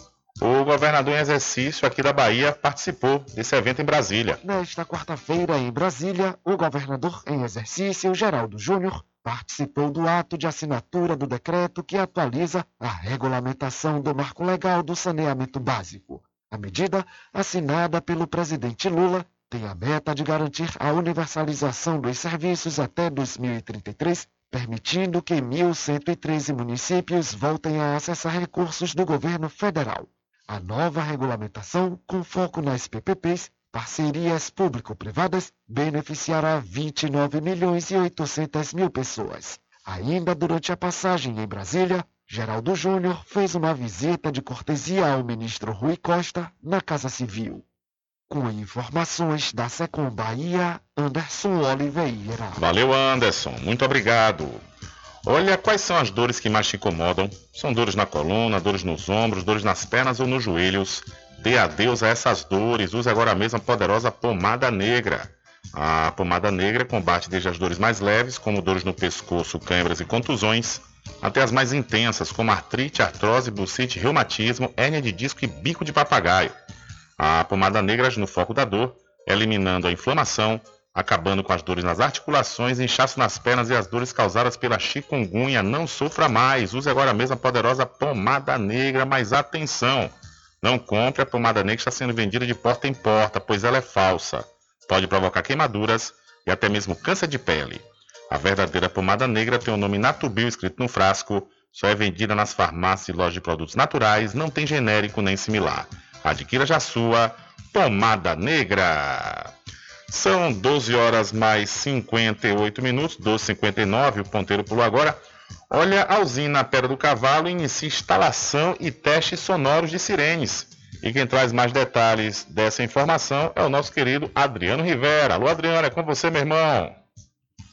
o governador em exercício aqui da Bahia participou desse evento em Brasília. Nesta quarta-feira, em Brasília, o governador em exercício, Geraldo Júnior, participou do ato de assinatura do decreto que atualiza a regulamentação do marco legal do saneamento básico. A medida, assinada pelo presidente Lula, tem a meta de garantir a universalização dos serviços até 2033, permitindo que 1.113 municípios voltem a acessar recursos do governo federal. A nova regulamentação, com foco nas PPPs, parcerias público-privadas, beneficiará 29 milhões e 800 mil pessoas. Ainda durante a passagem em Brasília, Geraldo Júnior fez uma visita de cortesia ao ministro Rui Costa na Casa Civil. Com informações da Secom Bahia, Anderson Oliveira. Valeu, Anderson. Muito obrigado. Olha, quais são as dores que mais te incomodam? São dores na coluna, dores nos ombros, dores nas pernas ou nos joelhos? Dê adeus a essas dores. Use agora mesmo a poderosa pomada negra. A pomada negra combate desde as dores mais leves, como dores no pescoço, câimbras e contusões, até as mais intensas, como artrite, artrose, bucite, reumatismo, hérnia de disco e bico de papagaio. A pomada negra age no foco da dor, eliminando a inflamação, acabando com as dores nas articulações, inchaço nas pernas e as dores causadas pela chikungunya. Não sofra mais. Use agora mesmo a poderosa pomada negra, mas atenção! Não compre a pomada negra que está sendo vendida de porta em porta, pois ela é falsa. Pode provocar queimaduras e até mesmo câncer de pele. A verdadeira pomada negra tem o nome Natubio escrito no frasco, só é vendida nas farmácias e lojas de produtos naturais, não tem genérico nem similar. Adquira já sua pomada negra. São 12 horas mais 58 minutos, 12h59, o ponteiro pulou agora. Olha, a usina Pedra do Cavalo inicia instalação e testes sonoros de sirenes. E quem traz mais detalhes dessa informação é o nosso querido Adriano Rivera. Alô, Adriano, é com você, meu irmão.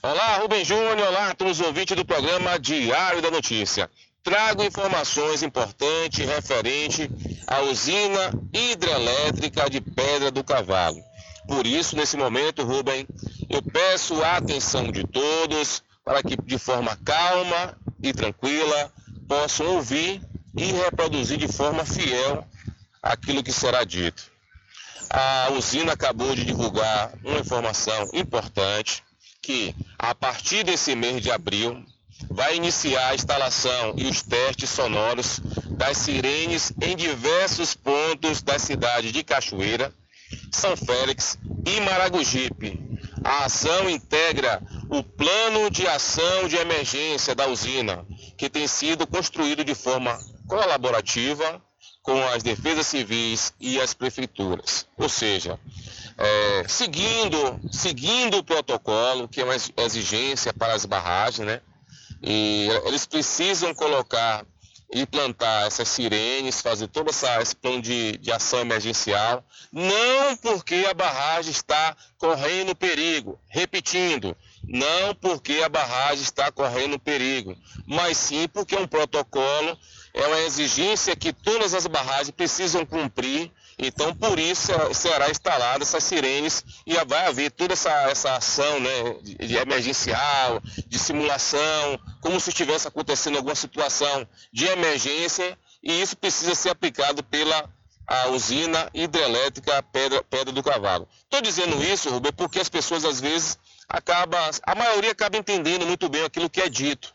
Olá, Rubem Júnior. Olá a todos os ouvintes do programa Diário da Notícia. Trago informações importantes referente à usina hidrelétrica de Pedra do Cavalo. Por isso, nesse momento, Rubem, eu peço a atenção de todos para que, de forma calma e tranquila, possam ouvir e reproduzir de forma fiel aquilo que será dito. A usina acabou de divulgar uma informação importante que, a partir desse mês de abril, vai iniciar a instalação e os testes sonoros das sirenes em diversos pontos da cidade de Cachoeira, são Félix e Maragogipe. A ação integra o plano de ação de emergência da usina, que tem sido construído de forma colaborativa com as defesas civis e as prefeituras. Ou seja, é, seguindo, seguindo o protocolo, que é uma exigência para as barragens, né? E eles precisam colocar implantar essas sirenes, fazer todo essa, esse plano de, de ação emergencial, não porque a barragem está correndo perigo, repetindo, não porque a barragem está correndo perigo, mas sim porque é um protocolo, é uma exigência que todas as barragens precisam cumprir. Então, por isso, será instalada essas sirenes e vai haver toda essa, essa ação né, de emergencial, de simulação, como se estivesse acontecendo alguma situação de emergência, e isso precisa ser aplicado pela a usina hidrelétrica Pedra, Pedra do Cavalo. Estou dizendo isso, Rubem, porque as pessoas às vezes acabam, a maioria acaba entendendo muito bem aquilo que é dito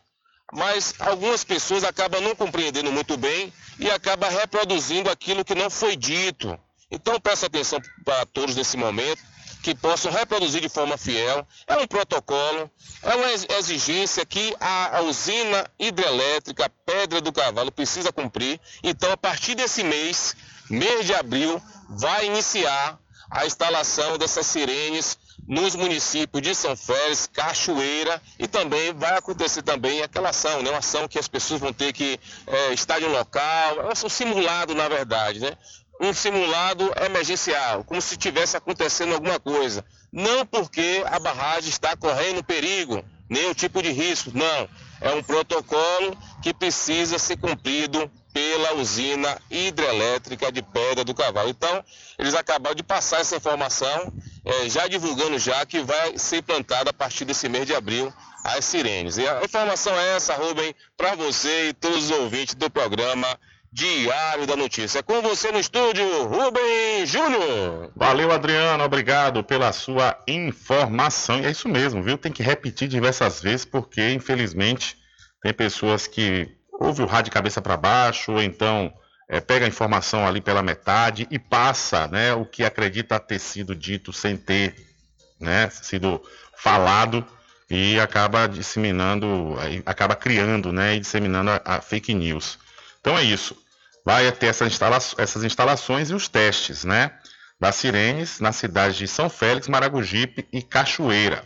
mas algumas pessoas acabam não compreendendo muito bem e acabam reproduzindo aquilo que não foi dito. Então peço atenção para todos nesse momento que possam reproduzir de forma fiel. É um protocolo, é uma exigência que a, usina hidrelétrica Pedra do Cavalo precisa cumprir. Então, a partir desse mês, mês de abril, vai iniciar a instalação dessas sirenes nos municípios de São Félix, Cachoeira e também vai acontecer também aquela ação, né? uma ação que as pessoas vão ter que é, estar em um local, é um simulado na verdade, né? Um simulado emergencial, como se tivesse acontecendo alguma coisa. Não porque a barragem está correndo perigo, nenhum tipo de risco, não. É um protocolo que precisa ser cumprido pela usina hidrelétrica de Pedra do Cavalo. Então, eles acabaram de passar essa informação, é, já divulgando já que vai ser plantada a partir desse mês de abril as sirenes. E a informação é essa, Rubem, para você e todos os ouvintes do programa Diário da Notícia. Com você no estúdio, Rubem Júnior. Valeu, Adriano. Obrigado pela sua informação. E é isso mesmo, viu? Tem que repetir diversas vezes, porque, infelizmente, tem pessoas que ouve o rádio de cabeça para baixo, ou então é, pega a informação ali pela metade e passa né, o que acredita ter sido dito sem ter né, sido falado e acaba disseminando, acaba criando né, e disseminando a, a fake news. Então é isso. Vai ter essa instala essas instalações e os testes né, das sirenes nas cidades de São Félix, Maragogipe e Cachoeira.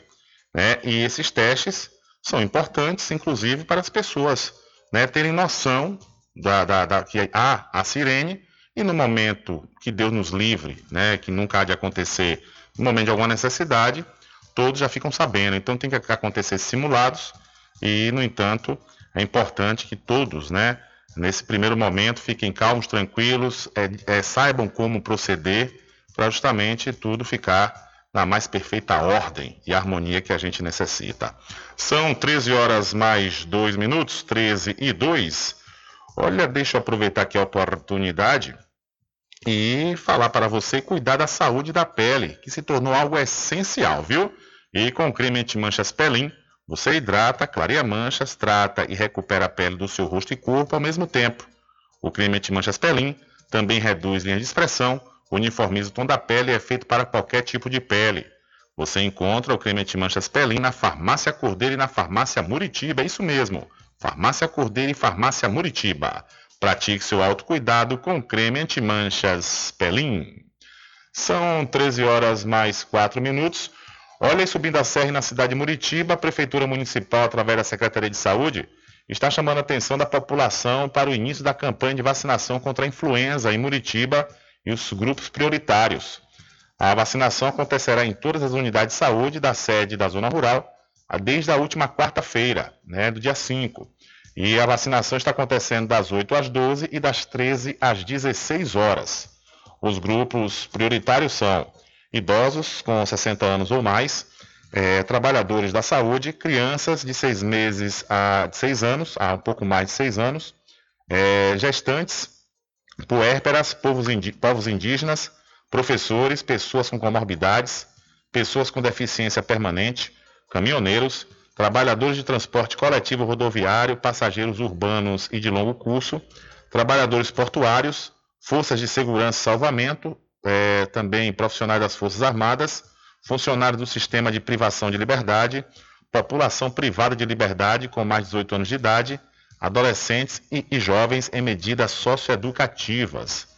Né? E esses testes são importantes, inclusive, para as pessoas né, terem noção da, da, da, que há a sirene e no momento que Deus nos livre, né, que nunca há de acontecer, no momento de alguma necessidade, todos já ficam sabendo. Então tem que acontecer simulados E, no entanto, é importante que todos, né, nesse primeiro momento, fiquem calmos, tranquilos, é, é, saibam como proceder para justamente tudo ficar na mais perfeita ordem e harmonia que a gente necessita. São 13 horas mais 2 minutos, 13 e 2. Olha, deixa eu aproveitar aqui a oportunidade e falar para você cuidar da saúde da pele, que se tornou algo essencial, viu? E com o creme anti-manchas Pelin, você hidrata, clareia manchas, trata e recupera a pele do seu rosto e corpo ao mesmo tempo. O creme anti-manchas Pelin também reduz linhas de expressão, uniformiza o tom da pele e é feito para qualquer tipo de pele. Você encontra o creme anti-manchas Pelin na Farmácia Cordeiro e na Farmácia Muritiba, é isso mesmo. Farmácia Cordeiro e Farmácia Muritiba. Pratique seu autocuidado com creme anti-manchas Pelin. São 13 horas mais 4 minutos. Olha, subindo a serra na cidade de Muritiba, a Prefeitura Municipal, através da Secretaria de Saúde, está chamando a atenção da população para o início da campanha de vacinação contra a influenza em Muritiba e os grupos prioritários. A vacinação acontecerá em todas as unidades de saúde da sede da Zona Rural desde a última quarta-feira, né, do dia 5. E a vacinação está acontecendo das 8 às 12 e das 13 às 16 horas. Os grupos prioritários são idosos com 60 anos ou mais, é, trabalhadores da saúde, crianças de 6 meses a 6 anos, a um pouco mais de 6 anos, é, gestantes, puérperas, povos, indí povos indígenas, professores, pessoas com comorbidades, pessoas com deficiência permanente, caminhoneiros, trabalhadores de transporte coletivo rodoviário, passageiros urbanos e de longo curso, trabalhadores portuários, forças de segurança e salvamento, é, também profissionais das Forças Armadas, funcionários do sistema de privação de liberdade, população privada de liberdade com mais de 18 anos de idade, adolescentes e, e jovens em medidas socioeducativas.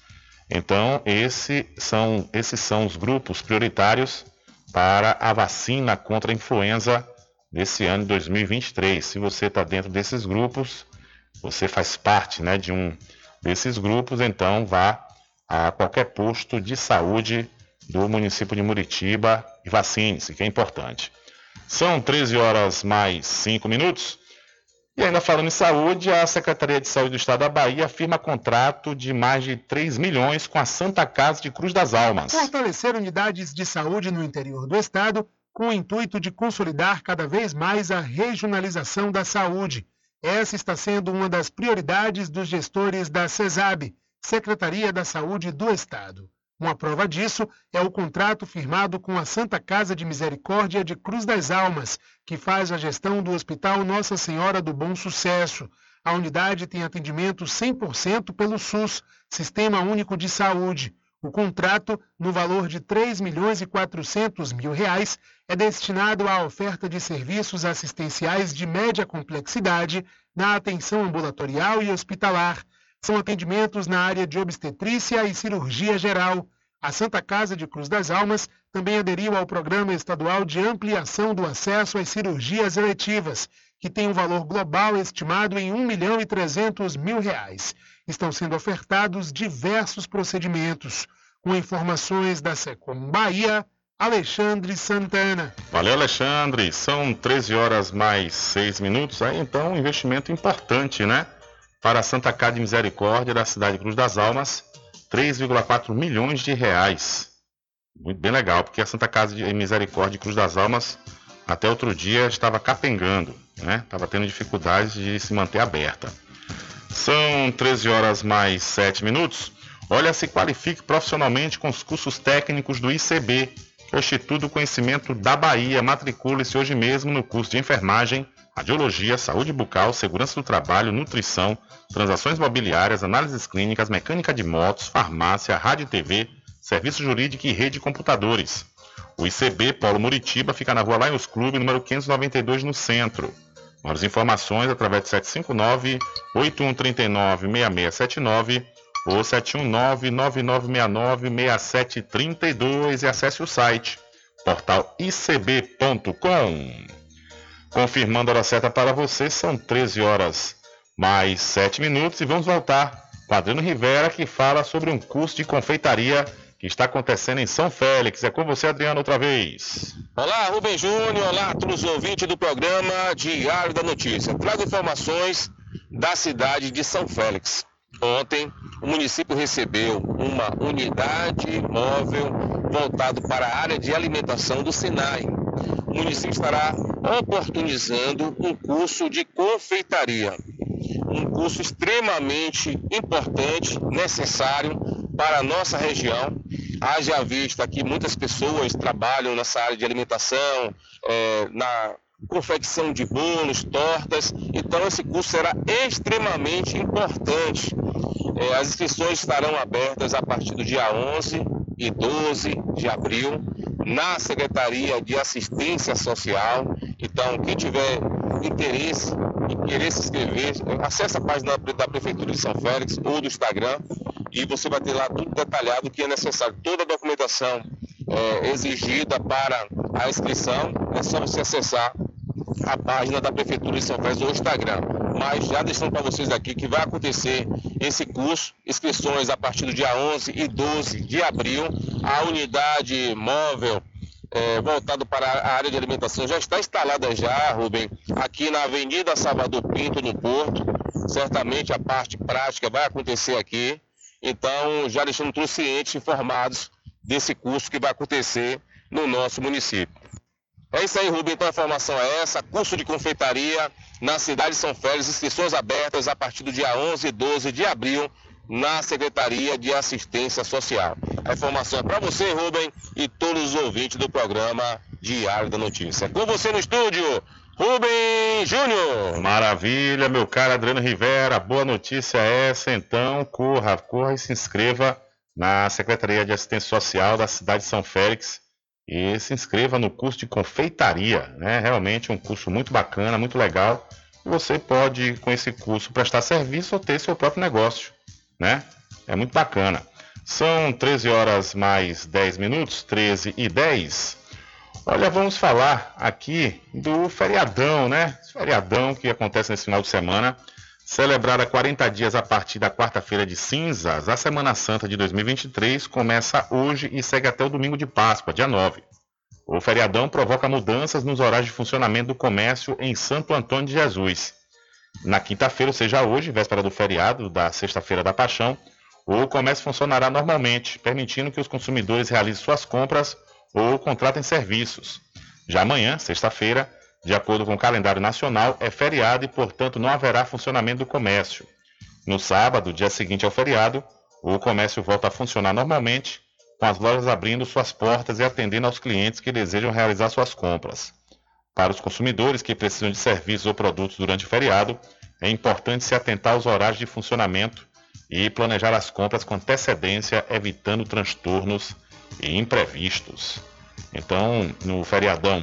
Então, esse são, esses são os grupos prioritários para a vacina contra a influenza desse ano de 2023. Se você está dentro desses grupos, você faz parte né, de um desses grupos, então vá a qualquer posto de saúde do município de Muritiba e vacine-se, que é importante. São 13 horas mais 5 minutos. E ainda falando em saúde, a Secretaria de Saúde do Estado da Bahia firma contrato de mais de 3 milhões com a Santa Casa de Cruz das Almas. Fortalecer unidades de saúde no interior do estado com o intuito de consolidar cada vez mais a regionalização da saúde. Essa está sendo uma das prioridades dos gestores da CESAB, Secretaria da Saúde do Estado. Uma prova disso é o contrato firmado com a Santa Casa de Misericórdia de Cruz das Almas, que faz a gestão do Hospital Nossa Senhora do Bom Sucesso. A unidade tem atendimento 100% pelo SUS, Sistema Único de Saúde. O contrato, no valor de 3 milhões e 400 mil reais, é destinado à oferta de serviços assistenciais de média complexidade na atenção ambulatorial e hospitalar, são atendimentos na área de obstetrícia e cirurgia geral. A Santa Casa de Cruz das Almas também aderiu ao Programa Estadual de Ampliação do Acesso às Cirurgias Eletivas, que tem um valor global estimado em 1 milhão e 300 mil reais. Estão sendo ofertados diversos procedimentos. Com informações da Secom Bahia, Alexandre Santana. Valeu, Alexandre. São 13 horas mais 6 minutos. Aí, então, um investimento importante, né? Para a Santa Casa de Misericórdia da cidade de Cruz das Almas, 3,4 milhões de reais. Muito bem legal, porque a Santa Casa de Misericórdia de Cruz das Almas até outro dia estava capengando, né? Estava tendo dificuldades de se manter aberta. São 13 horas mais 7 minutos. Olha, se qualifique profissionalmente com os cursos técnicos do ICB, que é o Instituto do Conhecimento da Bahia. Matricule-se hoje mesmo no curso de enfermagem radiologia, saúde bucal, segurança do trabalho, nutrição, transações mobiliárias, análises clínicas, mecânica de motos, farmácia, rádio e TV, serviço jurídico e rede de computadores. O ICB Polo Muritiba fica na rua Lions Clube, número 592, no centro. Mais informações através de 759-8139-6679 ou 719-9969-6732 e acesse o site portal icb.com. Confirmando a hora certa para você, são 13 horas mais 7 minutos e vamos voltar com Adriano Rivera que fala sobre um curso de confeitaria que está acontecendo em São Félix. É com você, Adriano, outra vez. Olá, Rubem Júnior, olá todos os ouvintes do programa Diário da Notícia. Trago informações da cidade de São Félix. Ontem, o município recebeu uma unidade móvel voltado para a área de alimentação do Sinai. O município estará oportunizando um curso de confeitaria, um curso extremamente importante, necessário para a nossa região. Haja vista que muitas pessoas trabalham nessa área de alimentação, é, na confecção de bolos, tortas. Então, esse curso será extremamente importante. É, as inscrições estarão abertas a partir do dia 11 e 12 de abril na Secretaria de Assistência Social. Então, quem tiver interesse e querer se inscrever, acesse a página da Prefeitura de São Félix ou do Instagram e você vai ter lá tudo detalhado que é necessário, toda a documentação é, exigida para a inscrição. É só você acessar a página da Prefeitura de São Félix ou Instagram. Mas já deixando para vocês aqui que vai acontecer esse curso, inscrições a partir do dia 11 e 12 de abril. A unidade móvel é, voltado para a área de alimentação já está instalada já, Rubem, aqui na Avenida Salvador Pinto, no Porto. Certamente a parte prática vai acontecer aqui. Então, já deixando todos cientes, informados desse curso que vai acontecer no nosso município. É isso aí, Rubem. Então a informação é essa: curso de confeitaria na cidade de São Félix, inscrições abertas a partir do dia 11 e 12 de abril na Secretaria de Assistência Social. A informação é para você, Rubem, e todos os ouvintes do programa Diário da Notícia. Com você no estúdio, Rubem Júnior. Maravilha, meu caro Adriano Rivera. Boa notícia é essa, então. Corra, corra e se inscreva na Secretaria de Assistência Social da cidade de São Félix e se inscreva no curso de confeitaria, né? Realmente um curso muito bacana, muito legal. Você pode, com esse curso, prestar serviço ou ter seu próprio negócio, né? É muito bacana. São 13 horas mais 10 minutos, 13 e 10. Olha, vamos falar aqui do feriadão, né? Esse feriadão que acontece nesse final de semana. Celebrada 40 dias a partir da quarta-feira de cinzas, a Semana Santa de 2023 começa hoje e segue até o domingo de Páscoa, dia 9. O feriadão provoca mudanças nos horários de funcionamento do comércio em Santo Antônio de Jesus. Na quinta-feira, ou seja, hoje, véspera do feriado da Sexta-feira da Paixão, o comércio funcionará normalmente, permitindo que os consumidores realizem suas compras ou contratem serviços. Já amanhã, sexta-feira, de acordo com o calendário nacional, é feriado e, portanto, não haverá funcionamento do comércio. No sábado, dia seguinte ao feriado, o comércio volta a funcionar normalmente, com as lojas abrindo suas portas e atendendo aos clientes que desejam realizar suas compras. Para os consumidores que precisam de serviços ou produtos durante o feriado, é importante se atentar aos horários de funcionamento e planejar as compras com antecedência, evitando transtornos e imprevistos. Então, no feriadão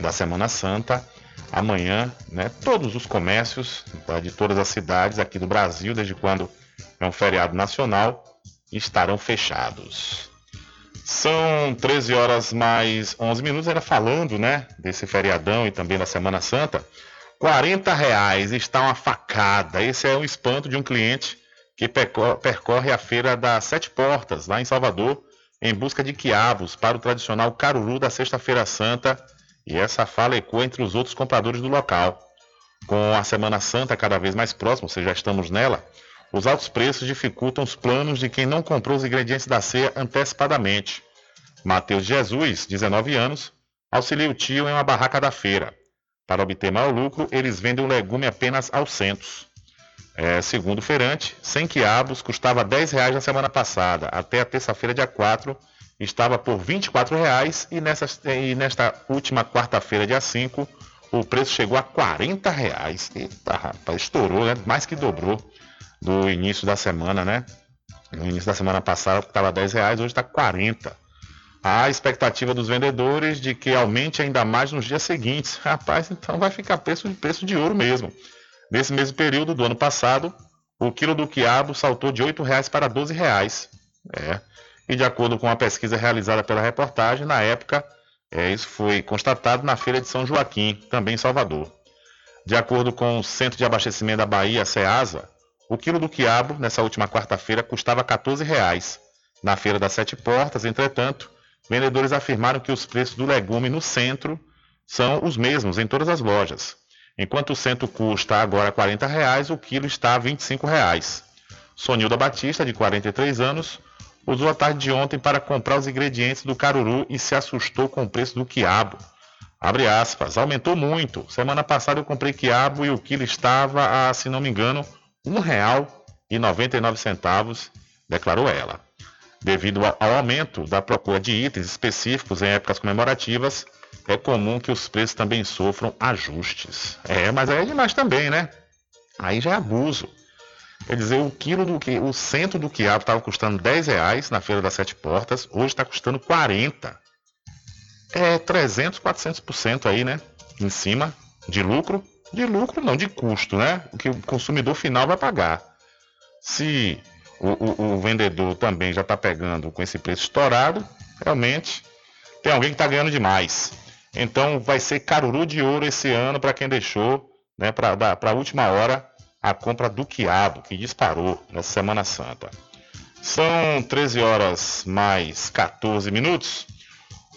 da Semana Santa. Amanhã, né, todos os comércios tá, de todas as cidades aqui do Brasil, desde quando é um feriado nacional, estarão fechados. São 13 horas mais 11 minutos, era falando, né, desse feriadão e também da Semana Santa. 40 reais está uma facada. Esse é o espanto de um cliente que percorre a feira das Sete Portas, lá em Salvador, em busca de quiabos para o tradicional caruru da Sexta-feira Santa e essa fala ecoa entre os outros compradores do local. Com a Semana Santa cada vez mais próxima, ou seja, já estamos nela, os altos preços dificultam os planos de quem não comprou os ingredientes da ceia antecipadamente. Mateus Jesus, 19 anos, auxilia o tio em uma barraca da feira. Para obter maior lucro, eles vendem o legume apenas aos centos. É, segundo o feirante, 100 quiabos custava 10 reais na semana passada, até a terça-feira, dia 4, estava por R$ 24,00 e, nessa, e nesta última quarta-feira, dia 5, o preço chegou a 40,00 reais. Eita, rapaz, estourou, né? Mais que dobrou do início da semana, né? No início da semana passada estava R$ reais, hoje está R$ 40. Há expectativa dos vendedores de que aumente ainda mais nos dias seguintes. Rapaz, então vai ficar preço de preço de ouro mesmo. Nesse mesmo período do ano passado, o quilo do quiabo saltou de R$ reais para R$ reais. É. E de acordo com uma pesquisa realizada pela reportagem, na época, é, isso foi constatado na Feira de São Joaquim, também em Salvador. De acordo com o Centro de Abastecimento da Bahia, CEASA, o quilo do quiabo, nessa última quarta-feira, custava R$ 14,00, Na Feira das Sete Portas, entretanto, vendedores afirmaram que os preços do legume no centro são os mesmos em todas as lojas. Enquanto o centro custa agora 40 reais, o quilo está a 25 reais. Sonilda Batista, de 43 anos, usou a tarde de ontem para comprar os ingredientes do caruru e se assustou com o preço do quiabo. Abre aspas, aumentou muito. Semana passada eu comprei quiabo e o quilo estava a, se não me engano, R$ 1,99, declarou ela. Devido ao aumento da procura de itens específicos em épocas comemorativas, é comum que os preços também sofram ajustes. É, mas aí é demais também, né? Aí já é abuso. Quer dizer, o quilo do que o centro do quiabo estava custando 10 reais na feira das sete portas, hoje está custando 40. É 300, 400% aí, né? Em cima de lucro. De lucro não, de custo, né? O que o consumidor final vai pagar. Se o, o, o vendedor também já está pegando com esse preço estourado, realmente tem alguém que está ganhando demais. Então vai ser caruru de ouro esse ano para quem deixou né, para a última hora a compra do quiabo, que disparou nessa Semana Santa. São 13 horas mais 14 minutos.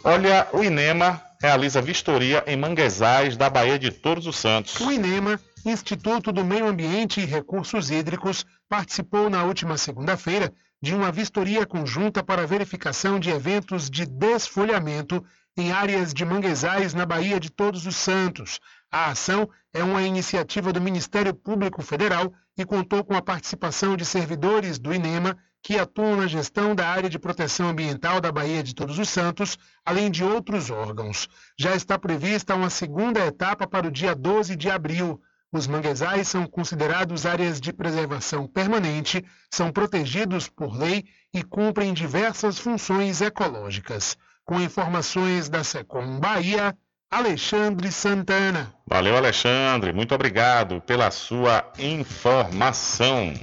Olha, o INEMA realiza vistoria em manguezais da Baía de Todos os Santos. O INEMA, Instituto do Meio Ambiente e Recursos Hídricos, participou na última segunda-feira de uma vistoria conjunta para verificação de eventos de desfolhamento em áreas de manguezais na Baía de Todos os Santos, a ação é uma iniciativa do Ministério Público Federal e contou com a participação de servidores do INEMA que atuam na gestão da área de proteção ambiental da Baía de Todos os Santos, além de outros órgãos. Já está prevista uma segunda etapa para o dia 12 de abril. Os manguezais são considerados áreas de preservação permanente, são protegidos por lei e cumprem diversas funções ecológicas. Com informações da Secom Bahia, Alexandre Santana. Valeu, Alexandre. Muito obrigado pela sua informação.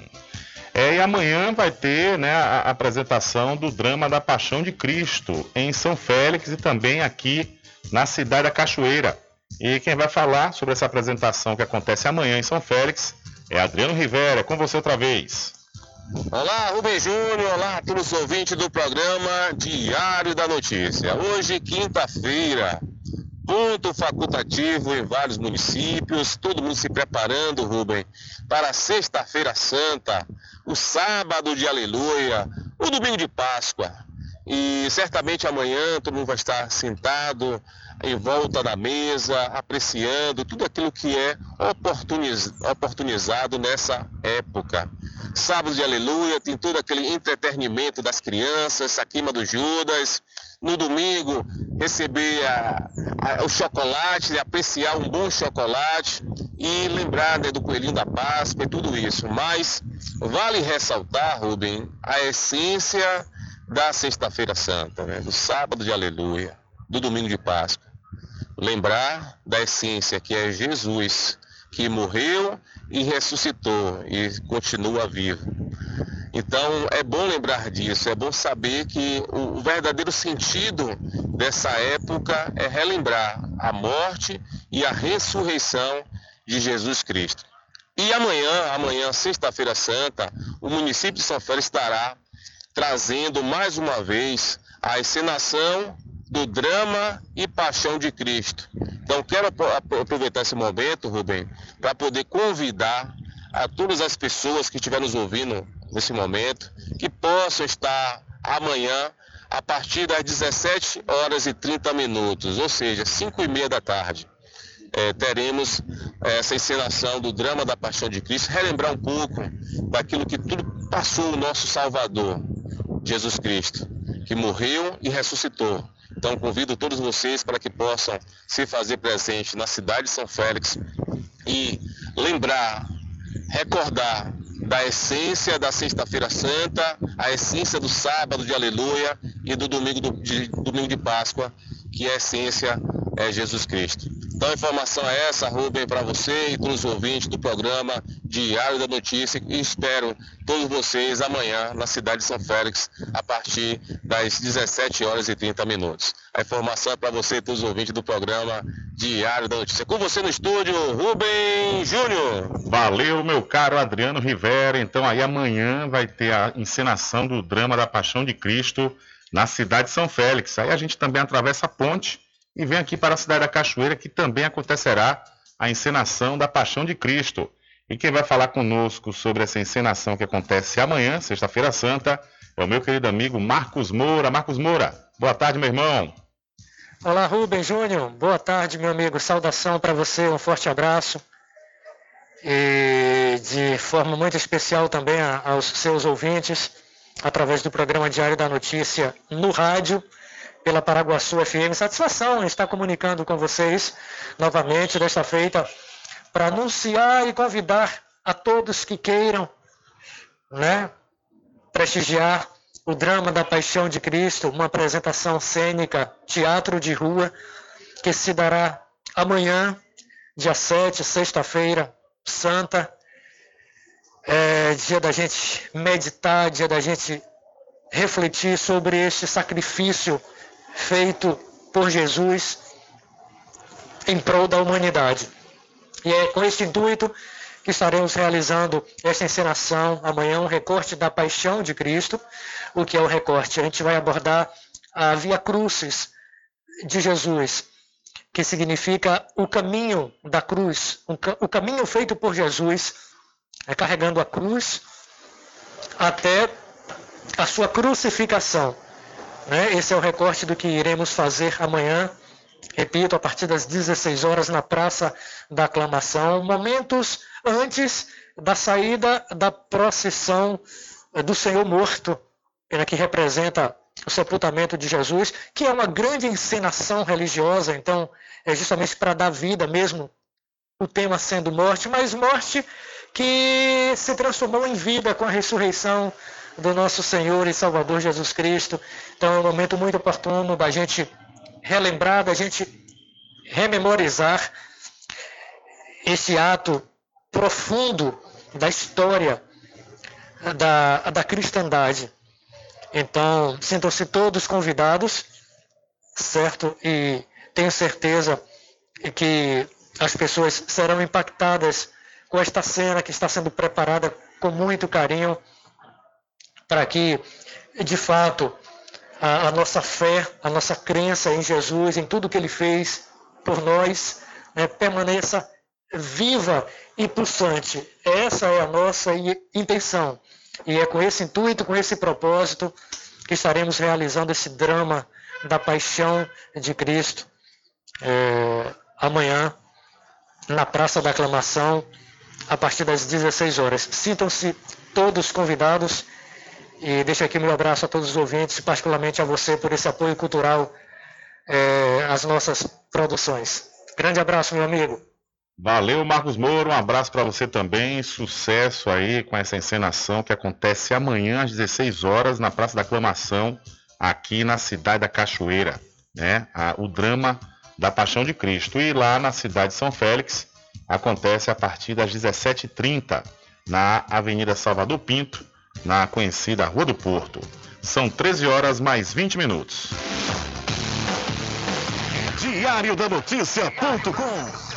É, e amanhã vai ter né, a apresentação do drama da Paixão de Cristo em São Félix e também aqui na cidade da Cachoeira. E quem vai falar sobre essa apresentação que acontece amanhã em São Félix é Adriano Rivera. Com você outra vez. Olá, Rubem Júnior, olá todos os ouvintes do programa Diário da Notícia. Hoje, quinta-feira, ponto facultativo em vários municípios, todo mundo se preparando, Rubem, para a Sexta-feira Santa, o sábado de Aleluia, o domingo de Páscoa. E certamente amanhã todo mundo vai estar sentado em volta da mesa, apreciando tudo aquilo que é oportuniz, oportunizado nessa época. Sábado de Aleluia tem todo aquele entretenimento das crianças, a queima do Judas, no domingo receber a, a, o chocolate, apreciar um bom chocolate e lembrar né, do coelhinho da Páscoa e tudo isso. Mas vale ressaltar, Rubem, a essência da Sexta-feira Santa, né, do sábado de Aleluia, do domingo de Páscoa. Lembrar da essência que é Jesus, que morreu e ressuscitou e continua vivo. Então é bom lembrar disso, é bom saber que o verdadeiro sentido dessa época é relembrar a morte e a ressurreição de Jesus Cristo. E amanhã, amanhã, sexta-feira santa, o município de São Félix estará trazendo mais uma vez a encenação do drama e paixão de Cristo. Então quero aproveitar esse momento, Rubem, para poder convidar a todas as pessoas que estiverem nos ouvindo nesse momento, que possam estar amanhã a partir das 17 horas e 30 minutos, ou seja, 5 e meia da tarde. É, teremos essa encenação do drama da Paixão de Cristo, relembrar um pouco daquilo que tudo passou o nosso Salvador, Jesus Cristo, que morreu e ressuscitou. Então convido todos vocês para que possam se fazer presente na cidade de São Félix e lembrar, recordar da essência da Sexta-feira Santa, a essência do sábado de Aleluia e do domingo, do, de, domingo de Páscoa, que a essência é Jesus Cristo. Então a informação é essa, Rubem, para você e todos os ouvintes do programa Diário da Notícia e espero todos vocês amanhã na cidade de São Félix a partir das 17 horas e 30 minutos. A informação é para você e todos os ouvintes do programa Diário da Notícia. Com você no estúdio, Rubem Júnior. Valeu, meu caro Adriano Rivera. Então aí amanhã vai ter a encenação do drama da Paixão de Cristo na cidade de São Félix. Aí a gente também atravessa a ponte e vem aqui para a cidade da Cachoeira, que também acontecerá a encenação da Paixão de Cristo. E quem vai falar conosco sobre essa encenação que acontece amanhã, sexta-feira santa, é o meu querido amigo Marcos Moura. Marcos Moura, boa tarde, meu irmão. Olá, Rubem Júnior. Boa tarde, meu amigo. Saudação para você, um forte abraço. E de forma muito especial também aos seus ouvintes, através do programa Diário da Notícia no rádio pela Paraguaçu FM. Satisfação em estar comunicando com vocês novamente desta feita para anunciar e convidar a todos que queiram né, prestigiar o drama da Paixão de Cristo, uma apresentação cênica, teatro de rua, que se dará amanhã, dia 7, sexta-feira, santa. É dia da gente meditar, dia da gente refletir sobre este sacrifício feito por Jesus em prol da humanidade. E é com esse intuito que estaremos realizando esta encenação amanhã, um recorte da paixão de Cristo. O que é o recorte? A gente vai abordar a Via Crucis de Jesus, que significa o caminho da cruz, o caminho feito por Jesus, é carregando a cruz até a sua crucificação. Né? Esse é o recorte do que iremos fazer amanhã. Repito, a partir das 16 horas na Praça da Aclamação, momentos antes da saída da procissão do Senhor Morto, né, que representa o sepultamento de Jesus, que é uma grande encenação religiosa, então é justamente para dar vida mesmo, o tema sendo morte, mas morte que se transformou em vida com a ressurreição do nosso Senhor e Salvador Jesus Cristo. Então é um momento muito oportuno da gente relembrar, da gente rememorizar esse ato profundo da história da, da cristandade. Então, sintam-se todos convidados, certo? E tenho certeza que as pessoas serão impactadas com esta cena que está sendo preparada com muito carinho para que, de fato, a, a, nossa fé, a nossa crença em Jesus, em tudo que Ele fez por nós, né, permaneça viva e pulsante. Essa é a nossa intenção. E é com esse intuito, com esse propósito, que estaremos realizando esse drama da paixão de Cristo é, amanhã, na Praça da Aclamação, a partir das 16 horas. Sintam-se todos convidados e deixo aqui meu abraço a todos os ouvintes, particularmente a você por esse apoio cultural é, às nossas produções. Grande abraço, meu amigo. Valeu, Marcos Moro. Um abraço para você também. Sucesso aí com essa encenação que acontece amanhã às 16 horas na Praça da Aclamação, aqui na cidade da Cachoeira. Né? o drama da Paixão de Cristo. E lá na cidade de São Félix acontece a partir das 17h30 na Avenida Salvador Pinto, na conhecida Rua do Porto. São 13 horas mais 20 minutos. Diário da Notícia.com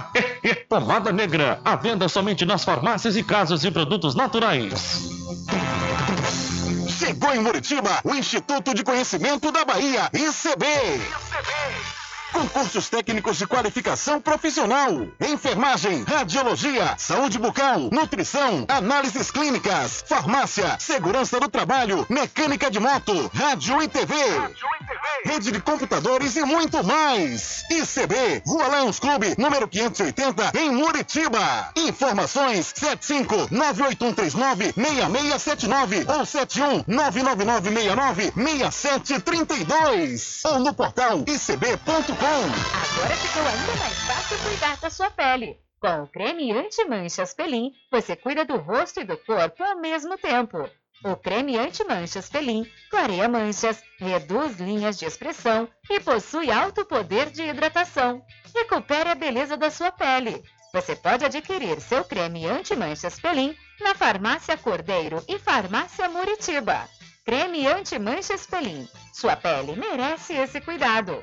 Pomada negra, à venda somente nas farmácias e casas de produtos naturais. Chegou em Muritiba o Instituto de Conhecimento da Bahia, ICB. Concursos técnicos de qualificação profissional. Enfermagem, radiologia, saúde bucal, nutrição, análises clínicas, farmácia, segurança do trabalho, mecânica de moto, rádio e TV. Rede de computadores e muito mais. ICB, Rua Lions Clube, número 580, em Muritiba. Informações 75-98139-6679 ou 71-99969-6732 ou no portal icb.com. Agora ficou ainda mais fácil cuidar da sua pele. Com o creme anti-manchas Pelin, você cuida do rosto e do corpo ao mesmo tempo. O creme anti-manchas Pelin clareia manchas, reduz linhas de expressão e possui alto poder de hidratação. Recupere a beleza da sua pele. Você pode adquirir seu creme anti-manchas Pelin na Farmácia Cordeiro e Farmácia Muritiba. Creme anti-manchas Pelin. Sua pele merece esse cuidado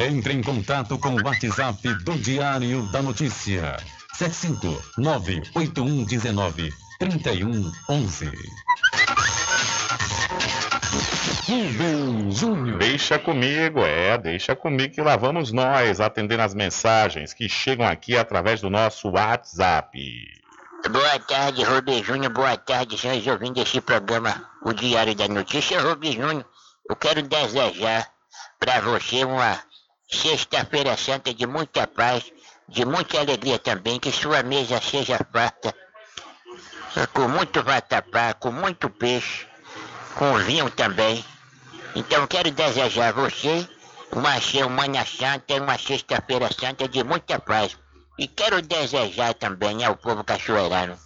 Entre em contato com o WhatsApp do Diário da Notícia. 759-8119-3111. Rubem Júnior. Deixa comigo, é, deixa comigo que lá vamos nós atendendo as mensagens que chegam aqui através do nosso WhatsApp. Boa tarde, Rubem Júnior. Boa tarde, senhores ouvindo desse programa, o Diário da Notícia. Rubem Júnior, eu quero desejar para você uma Sexta-feira Santa de muita paz, de muita alegria também, que sua mesa seja farta, com muito vatapá, com muito peixe, com vinho também. Então quero desejar a você uma Semana Santa e uma Sexta-feira Santa de muita paz. E quero desejar também ao povo cachoeirano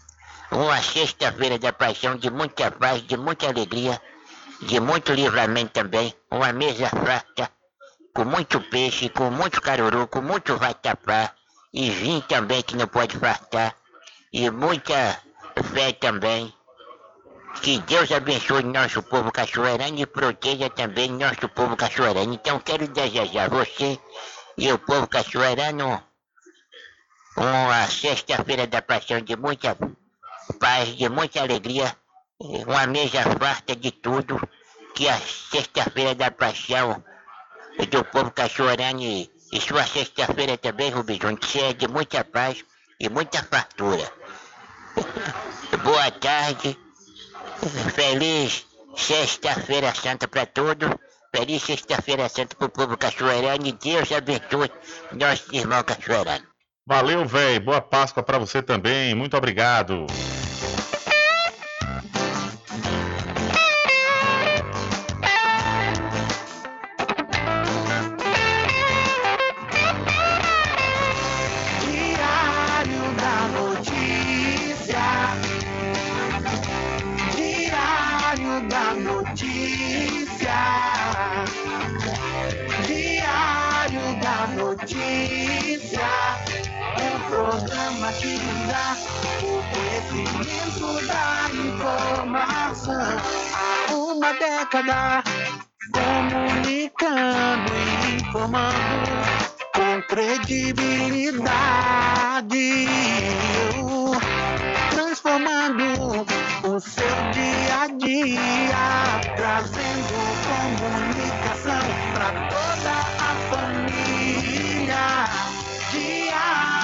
uma Sexta-feira da Paixão de muita paz, de muita alegria, de muito livramento também, uma mesa farta com muito peixe, com muito caruru, com muito vatapá, e vinho também que não pode faltar, e muita fé também. Que Deus abençoe nosso povo cachoeirano e proteja também nosso povo cachoeirano. Então quero desejar você e o povo cachoeirano uma sexta-feira da paixão de muita paz, de muita alegria, uma mesa farta de tudo, que a sexta-feira da paixão do povo cachoeirano e, e sua sexta-feira também, Rubinho, que seja de muita paz e muita fartura. Boa tarde, feliz Sexta-feira Santa para todos. Feliz Sexta-feira Santa pro povo cachoeirano e Deus abençoe nossos irmãos cachoeiranos. Valeu, velho. Boa Páscoa para você também. Muito obrigado. Da informação. Há uma década comunicando e informando com credibilidade, transformando o seu dia a dia, trazendo comunicação para toda a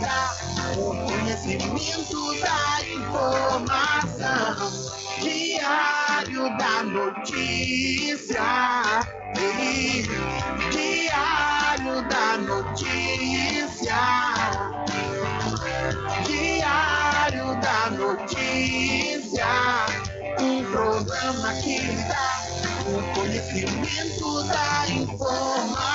dá o conhecimento da informação. Diário da Notícia, Diário da Notícia, Diário da Notícia, um programa que dá o conhecimento da informação.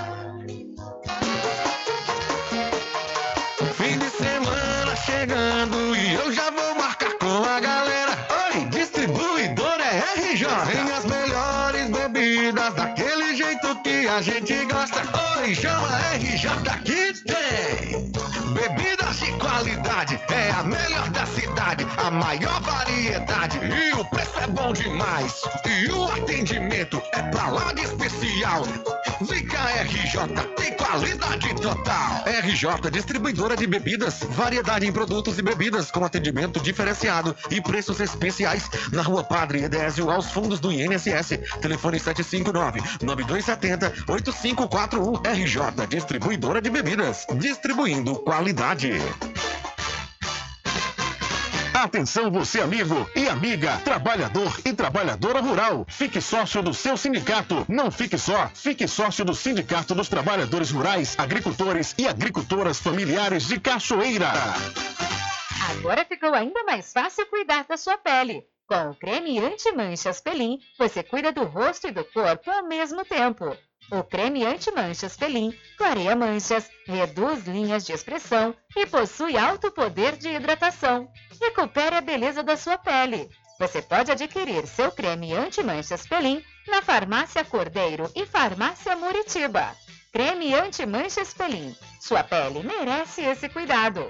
chama RJ que tem. Bebidas de qualidade, é a melhor da cidade, a maior variedade e o preço é bom demais. E o atendimento é pra lá de especial. Cá, RJ, tem qualidade total. RJ, distribuidora de bebidas, variedade em produtos e bebidas com atendimento diferenciado e preços especiais na Rua Padre Edésio, aos fundos do INSS. Telefone 759-9270-8541. RJ, distribuidora de bebidas, distribuindo qualidade. Atenção você amigo e amiga, trabalhador e trabalhadora rural. Fique sócio do seu sindicato. Não fique só, fique sócio do Sindicato dos Trabalhadores Rurais, Agricultores e Agricultoras Familiares de Cachoeira. Agora ficou ainda mais fácil cuidar da sua pele. Com o creme anti-manchas Pelin, você cuida do rosto e do corpo ao mesmo tempo. O creme anti-manchas Pelin clareia manchas, reduz linhas de expressão e possui alto poder de hidratação. Recupere a beleza da sua pele. Você pode adquirir seu creme anti-manchas Pelin na Farmácia Cordeiro e Farmácia Muritiba. Creme anti-manchas Pelin. Sua pele merece esse cuidado.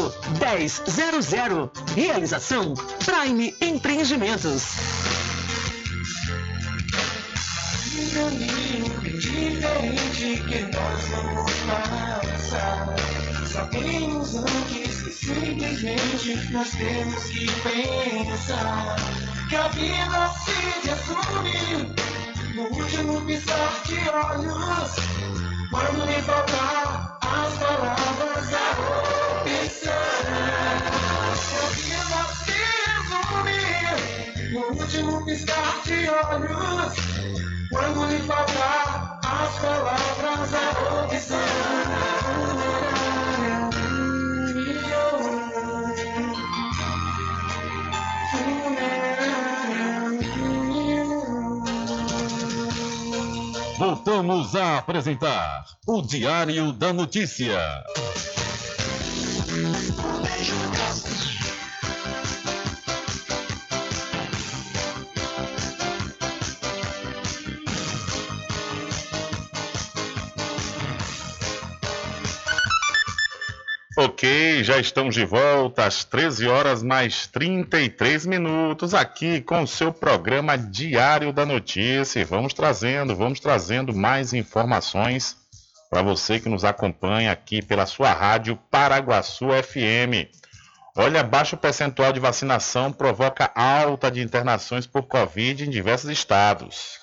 1000. Realização Prime Empreendimentos. diferente que nós vamos passar. Sabemos antes que simplesmente nós temos que pensar que a vida se resume no último piscar de olhos. Quando me faltar último piscar de olhos. Quando lhe faltar as palavras, a opção. Voltamos a apresentar o Diário da Notícia. Ok, já estamos de volta às 13 horas mais 33 minutos aqui com o seu programa Diário da Notícia. Vamos trazendo, vamos trazendo mais informações para você que nos acompanha aqui pela sua rádio Paraguaçu FM. Olha, baixo percentual de vacinação provoca alta de internações por Covid em diversos estados.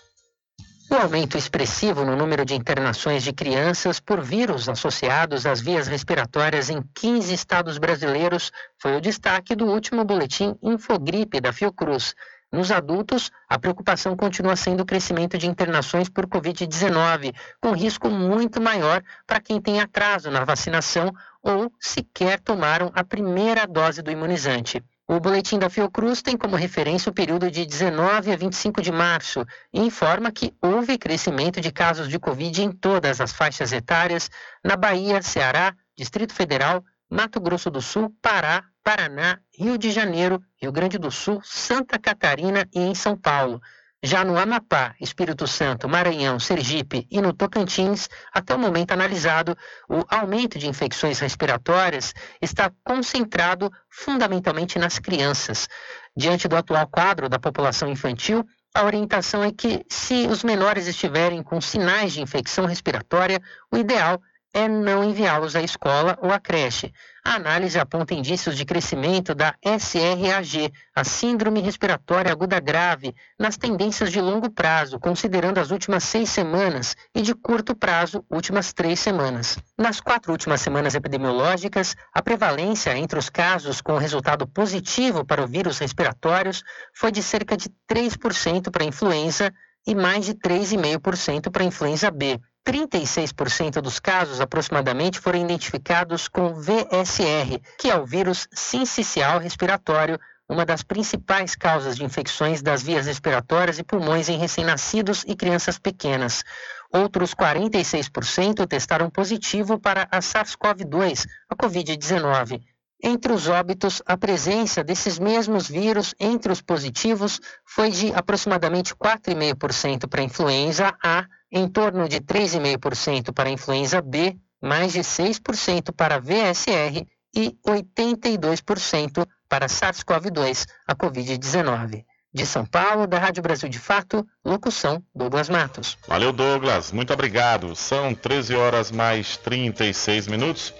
O aumento expressivo no número de internações de crianças por vírus associados às vias respiratórias em 15 estados brasileiros foi o destaque do último boletim Infogripe da Fiocruz. Nos adultos, a preocupação continua sendo o crescimento de internações por Covid-19, com risco muito maior para quem tem atraso na vacinação ou sequer tomaram a primeira dose do imunizante. O boletim da Fiocruz tem como referência o período de 19 a 25 de março e informa que houve crescimento de casos de Covid em todas as faixas etárias na Bahia, Ceará, Distrito Federal, Mato Grosso do Sul, Pará, Paraná, Rio de Janeiro, Rio Grande do Sul, Santa Catarina e em São Paulo. Já no Amapá, Espírito Santo, Maranhão, Sergipe e no Tocantins, até o momento analisado, o aumento de infecções respiratórias está concentrado fundamentalmente nas crianças. Diante do atual quadro da população infantil, a orientação é que, se os menores estiverem com sinais de infecção respiratória, o ideal é não enviá-los à escola ou à creche. A análise aponta indícios de crescimento da SRAG, a Síndrome Respiratória Aguda Grave, nas tendências de longo prazo, considerando as últimas seis semanas, e de curto prazo, últimas três semanas. Nas quatro últimas semanas epidemiológicas, a prevalência entre os casos com resultado positivo para o vírus respiratórios foi de cerca de 3% para a influenza e mais de 3,5% para a influenza B. 36% dos casos, aproximadamente, foram identificados com VSR, que é o vírus sincicial respiratório, uma das principais causas de infecções das vias respiratórias e pulmões em recém-nascidos e crianças pequenas. Outros 46% testaram positivo para a SARS-CoV-2, a Covid-19. Entre os óbitos, a presença desses mesmos vírus entre os positivos foi de aproximadamente 4,5% para a influenza A, em torno de 3,5% para a influenza B, mais de 6% para VSR e 82% para SARS-CoV-2, a Covid-19. De São Paulo, da Rádio Brasil de Fato, locução Douglas Matos. Valeu, Douglas. Muito obrigado. São 13 horas mais 36 minutos.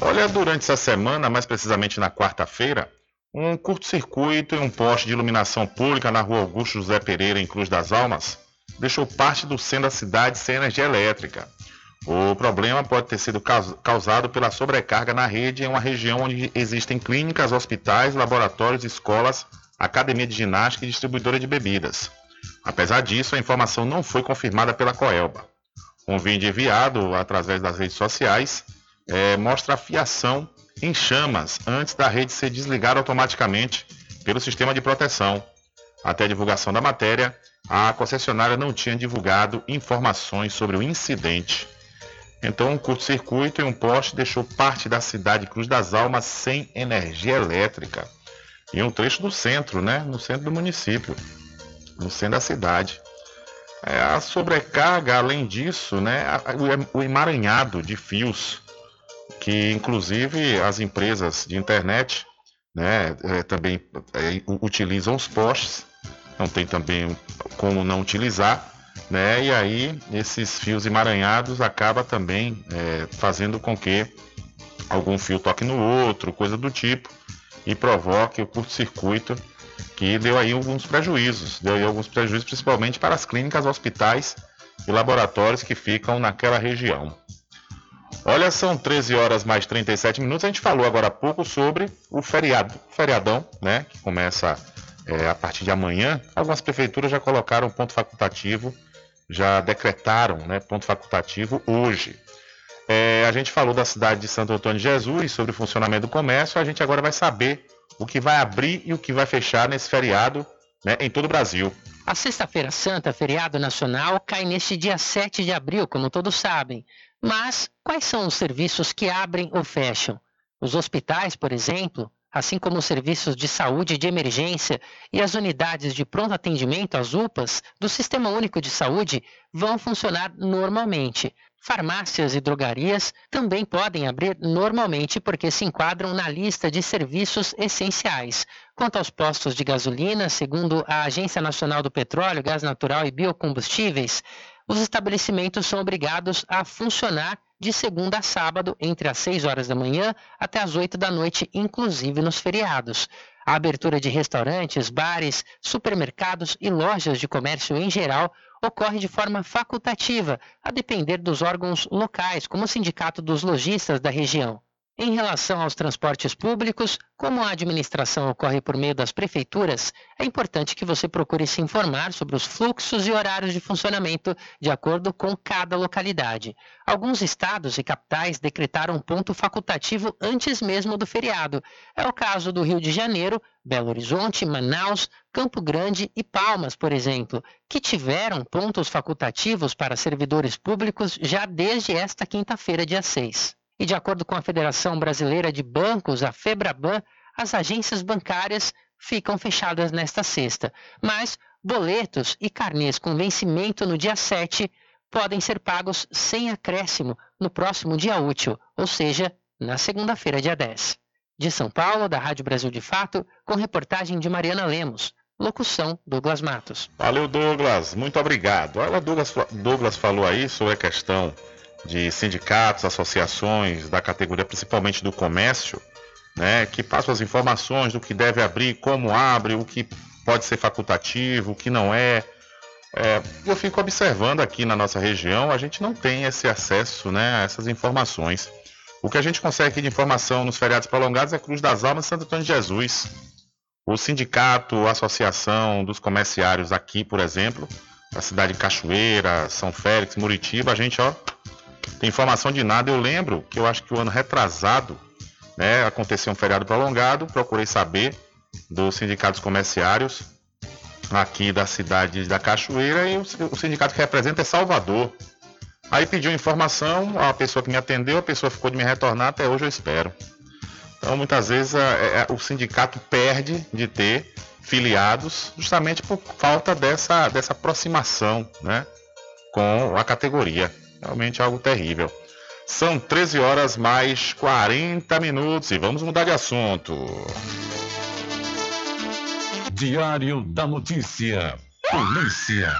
Olha, durante essa semana, mais precisamente na quarta-feira, um curto-circuito e um poste de iluminação pública na rua Augusto José Pereira, em Cruz das Almas, deixou parte do centro da cidade sem energia elétrica. O problema pode ter sido causado pela sobrecarga na rede em uma região onde existem clínicas, hospitais, laboratórios, escolas, academia de ginástica e distribuidora de bebidas. Apesar disso, a informação não foi confirmada pela Coelba. Um vídeo enviado através das redes sociais é, mostra a fiação em chamas antes da rede ser desligada automaticamente pelo sistema de proteção. Até a divulgação da matéria, a concessionária não tinha divulgado informações sobre o incidente. Então, um curto-circuito e um poste deixou parte da cidade Cruz das Almas sem energia elétrica. E um trecho do centro, né? No centro do município, no centro da cidade. É, a sobrecarga, além disso, né? O emaranhado de fios que inclusive as empresas de internet né, é, também é, utilizam os postes, não tem também como não utilizar, né, e aí esses fios emaranhados acaba também é, fazendo com que algum fio toque no outro, coisa do tipo, e provoque o curto-circuito que deu aí alguns prejuízos, deu aí alguns prejuízos principalmente para as clínicas, hospitais e laboratórios que ficam naquela região. Olha, são 13 horas mais 37 minutos. A gente falou agora há pouco sobre o feriado, feriadão, né? Que começa é, a partir de amanhã, algumas prefeituras já colocaram ponto facultativo, já decretaram né, ponto facultativo hoje. É, a gente falou da cidade de Santo Antônio de Jesus, sobre o funcionamento do comércio, a gente agora vai saber o que vai abrir e o que vai fechar nesse feriado né, em todo o Brasil. A Sexta-feira Santa, feriado nacional, cai neste dia 7 de abril, como todos sabem. Mas quais são os serviços que abrem ou fecham? Os hospitais, por exemplo, assim como os serviços de saúde de emergência e as unidades de pronto atendimento, as UPAs, do Sistema Único de Saúde, vão funcionar normalmente. Farmácias e drogarias também podem abrir normalmente porque se enquadram na lista de serviços essenciais. Quanto aos postos de gasolina, segundo a Agência Nacional do Petróleo, Gás Natural e Biocombustíveis, os estabelecimentos são obrigados a funcionar de segunda a sábado, entre as 6 horas da manhã até as 8 da noite, inclusive nos feriados. A abertura de restaurantes, bares, supermercados e lojas de comércio em geral ocorre de forma facultativa, a depender dos órgãos locais, como o Sindicato dos Lojistas da região. Em relação aos transportes públicos, como a administração ocorre por meio das prefeituras, é importante que você procure se informar sobre os fluxos e horários de funcionamento de acordo com cada localidade. Alguns estados e capitais decretaram ponto facultativo antes mesmo do feriado. É o caso do Rio de Janeiro, Belo Horizonte, Manaus, Campo Grande e Palmas, por exemplo, que tiveram pontos facultativos para servidores públicos já desde esta quinta-feira, dia 6. E de acordo com a Federação Brasileira de Bancos, a FEBRABAN, as agências bancárias ficam fechadas nesta sexta, mas boletos e carnês com vencimento no dia 7 podem ser pagos sem acréscimo no próximo dia útil, ou seja, na segunda-feira, dia 10. De São Paulo, da Rádio Brasil de Fato, com reportagem de Mariana Lemos. Locução Douglas Matos. Valeu, Douglas. Muito obrigado. Olha, Douglas, Douglas falou aí sobre a questão de sindicatos, associações da categoria, principalmente do comércio, né, que passam as informações do que deve abrir, como abre, o que pode ser facultativo, o que não é. é eu fico observando aqui na nossa região, a gente não tem esse acesso né, a essas informações. O que a gente consegue de informação nos feriados prolongados é Cruz das Almas e Santo Antônio de Jesus. O sindicato, a associação dos comerciários aqui, por exemplo, da cidade de Cachoeira, São Félix, Muritiba, a gente ó, tem informação de nada. Eu lembro que eu acho que o ano retrasado né, aconteceu um feriado prolongado. Procurei saber dos sindicatos comerciários aqui da cidade da Cachoeira e o, sindicato que representa é Salvador. Aí pediu informação, a pessoa que me atendeu, a pessoa ficou de me retornar, até hoje eu espero. Então muitas vezes é, é, o sindicato perde de ter filiados justamente por falta dessa, dessa aproximação né, com a categoria. Realmente algo terrível. São 13 horas mais 40 minutos e vamos mudar de assunto. Diário da Notícia. Polícia.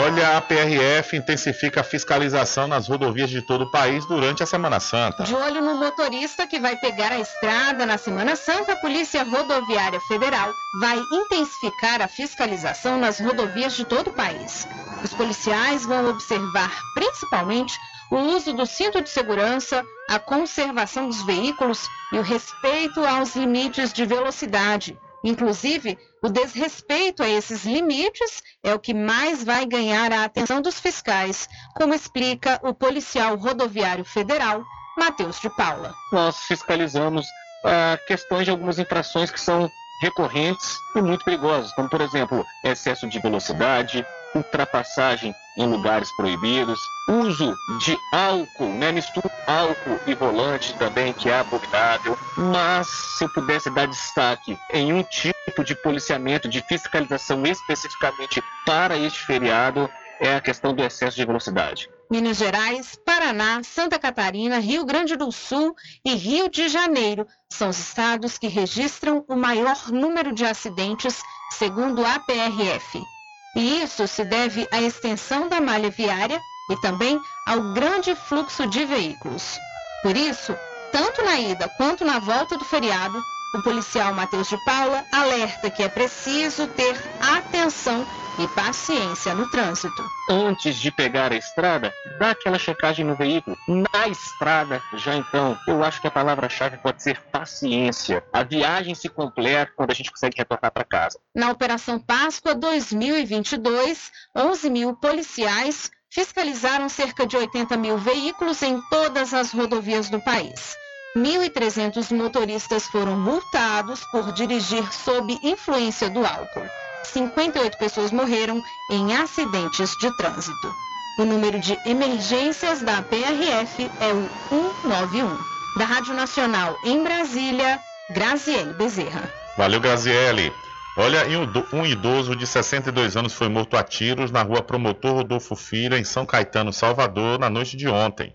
Olha, a PRF intensifica a fiscalização nas rodovias de todo o país durante a Semana Santa. De olho no motorista que vai pegar a estrada na Semana Santa, a Polícia Rodoviária Federal vai intensificar a fiscalização nas rodovias de todo o país. Os policiais vão observar principalmente o uso do cinto de segurança, a conservação dos veículos e o respeito aos limites de velocidade. Inclusive, o desrespeito a esses limites é o que mais vai ganhar a atenção dos fiscais, como explica o policial rodoviário federal, Matheus de Paula. Nós fiscalizamos ah, questões de algumas infrações que são recorrentes e muito perigosas, como, por exemplo, excesso de velocidade, ultrapassagem em lugares proibidos, uso de álcool, né? mistura álcool e volante também, que é abominável. Mas se eu pudesse dar destaque em um tipo de policiamento, de fiscalização especificamente para este feriado, é a questão do excesso de velocidade. Minas Gerais, Paraná, Santa Catarina, Rio Grande do Sul e Rio de Janeiro são os estados que registram o maior número de acidentes, segundo a PRF. E isso se deve à extensão da malha viária e também ao grande fluxo de veículos. Por isso, tanto na ida quanto na volta do feriado, o policial Matheus de Paula alerta que é preciso ter atenção e paciência no trânsito. Antes de pegar a estrada, dá aquela checagem no veículo. Na estrada, já então, eu acho que a palavra-chave pode ser paciência. A viagem se completa quando a gente consegue retornar para casa. Na Operação Páscoa 2022, 11 mil policiais fiscalizaram cerca de 80 mil veículos em todas as rodovias do país. 1.300 motoristas foram multados por dirigir sob influência do álcool. 58 pessoas morreram em acidentes de trânsito. O número de emergências da PRF é o 191. Da Rádio Nacional em Brasília, Graziele Bezerra. Valeu, Graziele. Olha, um idoso de 62 anos foi morto a tiros na rua Promotor Rodolfo Filho, em São Caetano, Salvador, na noite de ontem.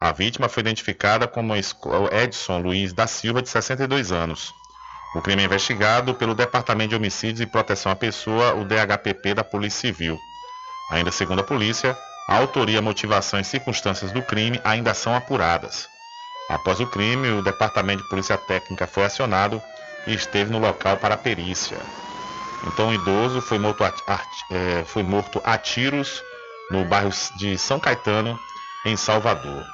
A vítima foi identificada como Edson Luiz da Silva, de 62 anos. O crime é investigado pelo Departamento de Homicídios e Proteção à Pessoa, o DHPP da Polícia Civil. Ainda segundo a polícia, a autoria, motivação e circunstâncias do crime ainda são apuradas. Após o crime, o Departamento de Polícia Técnica foi acionado e esteve no local para a perícia. Então, o idoso foi morto a, a, é, foi morto a tiros no bairro de São Caetano, em Salvador.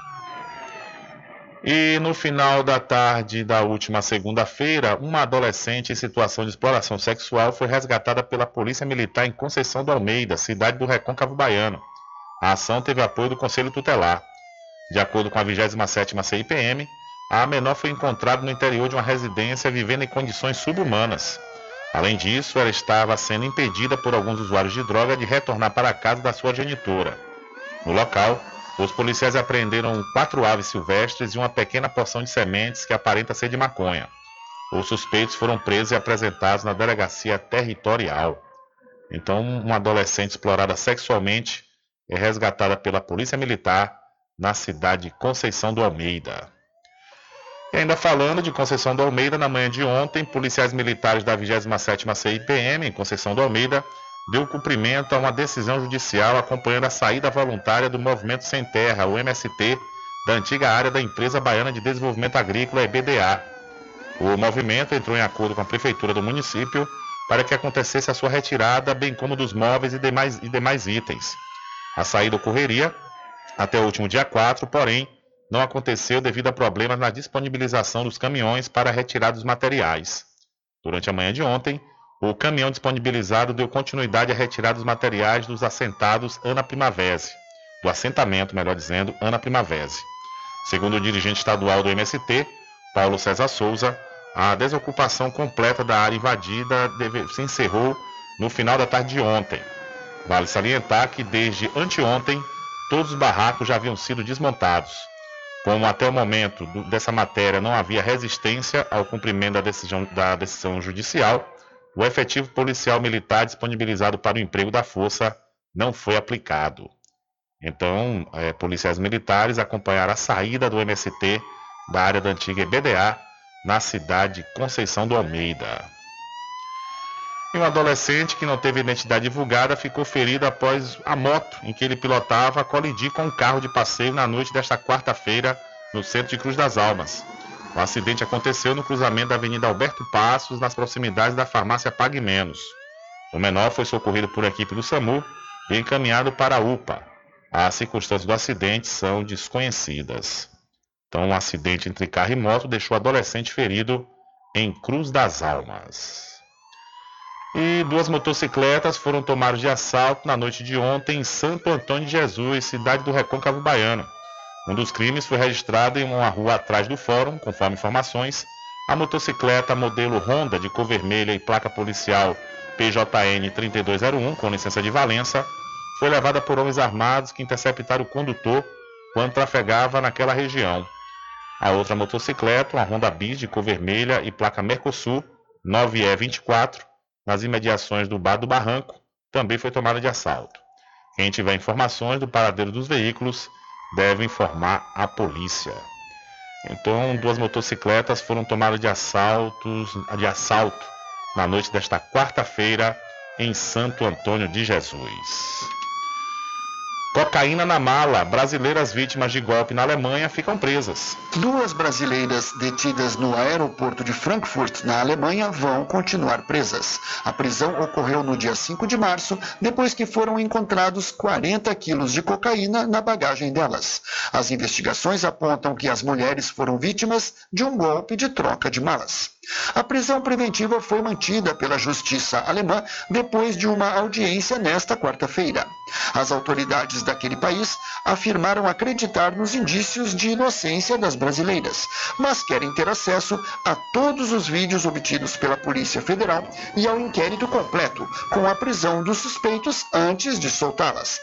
E no final da tarde da última segunda-feira, uma adolescente em situação de exploração sexual foi resgatada pela Polícia Militar em Conceição do Almeida, cidade do Recôncavo Baiano. A ação teve apoio do Conselho Tutelar. De acordo com a 27ª CIPM, a menor foi encontrada no interior de uma residência vivendo em condições subhumanas. Além disso, ela estava sendo impedida por alguns usuários de droga de retornar para a casa da sua genitora. No local, os policiais apreenderam quatro aves silvestres e uma pequena porção de sementes que aparenta ser de maconha. Os suspeitos foram presos e apresentados na delegacia territorial. Então, uma adolescente explorada sexualmente é resgatada pela Polícia Militar na cidade de Conceição do Almeida. E ainda falando de Conceição do Almeida, na manhã de ontem, policiais militares da 27ª CIPM em Conceição do Almeida deu cumprimento a uma decisão judicial acompanhando a saída voluntária do Movimento Sem Terra, o MST, da antiga área da Empresa Baiana de Desenvolvimento Agrícola, EBDA. O movimento entrou em acordo com a prefeitura do município para que acontecesse a sua retirada, bem como dos móveis e demais, e demais itens. A saída ocorreria até o último dia 4, porém, não aconteceu devido a problemas na disponibilização dos caminhões para a retirada dos materiais. Durante a manhã de ontem, o caminhão disponibilizado deu continuidade à retirada dos materiais dos assentados Ana Primavese, do assentamento, melhor dizendo, Ana Primavese. Segundo o dirigente estadual do MST, Paulo César Souza, a desocupação completa da área invadida deve, se encerrou no final da tarde de ontem. Vale salientar que desde anteontem todos os barracos já haviam sido desmontados. Como até o momento do, dessa matéria não havia resistência ao cumprimento da decisão, da decisão judicial, o efetivo policial militar disponibilizado para o emprego da força não foi aplicado. Então, é, policiais militares acompanharam a saída do MST da área da antiga EBDA na cidade de Conceição do Almeida. E um adolescente que não teve identidade divulgada ficou ferido após a moto em que ele pilotava colidir com um carro de passeio na noite desta quarta-feira no centro de Cruz das Almas. O acidente aconteceu no cruzamento da Avenida Alberto Passos, nas proximidades da farmácia Pague Menos. O menor foi socorrido por equipe do SAMU e encaminhado para a UPA. As circunstâncias do acidente são desconhecidas. Então, um acidente entre carro e moto deixou o adolescente ferido em Cruz das Almas. E duas motocicletas foram tomadas de assalto na noite de ontem em Santo Antônio de Jesus, cidade do Recôncavo Baiano. Um dos crimes foi registrado em uma rua atrás do fórum, conforme informações. A motocicleta modelo Honda de cor vermelha e placa policial PJN 3201, com licença de Valença, foi levada por homens armados que interceptaram o condutor quando trafegava naquela região. A outra motocicleta, uma Honda Bis de cor vermelha e placa Mercosul 9E24, nas imediações do Bar do Barranco, também foi tomada de assalto. Quem tiver informações do paradeiro dos veículos deve informar a polícia. Então, duas motocicletas foram tomadas de assaltos, de assalto na noite desta quarta-feira em Santo Antônio de Jesus. Cocaína na mala. Brasileiras vítimas de golpe na Alemanha ficam presas. Duas brasileiras detidas no aeroporto de Frankfurt, na Alemanha, vão continuar presas. A prisão ocorreu no dia 5 de março, depois que foram encontrados 40 quilos de cocaína na bagagem delas. As investigações apontam que as mulheres foram vítimas de um golpe de troca de malas. A prisão preventiva foi mantida pela justiça alemã depois de uma audiência nesta quarta-feira. As autoridades daquele país afirmaram acreditar nos indícios de inocência das brasileiras, mas querem ter acesso a todos os vídeos obtidos pela Polícia Federal e ao inquérito completo, com a prisão dos suspeitos antes de soltá-las.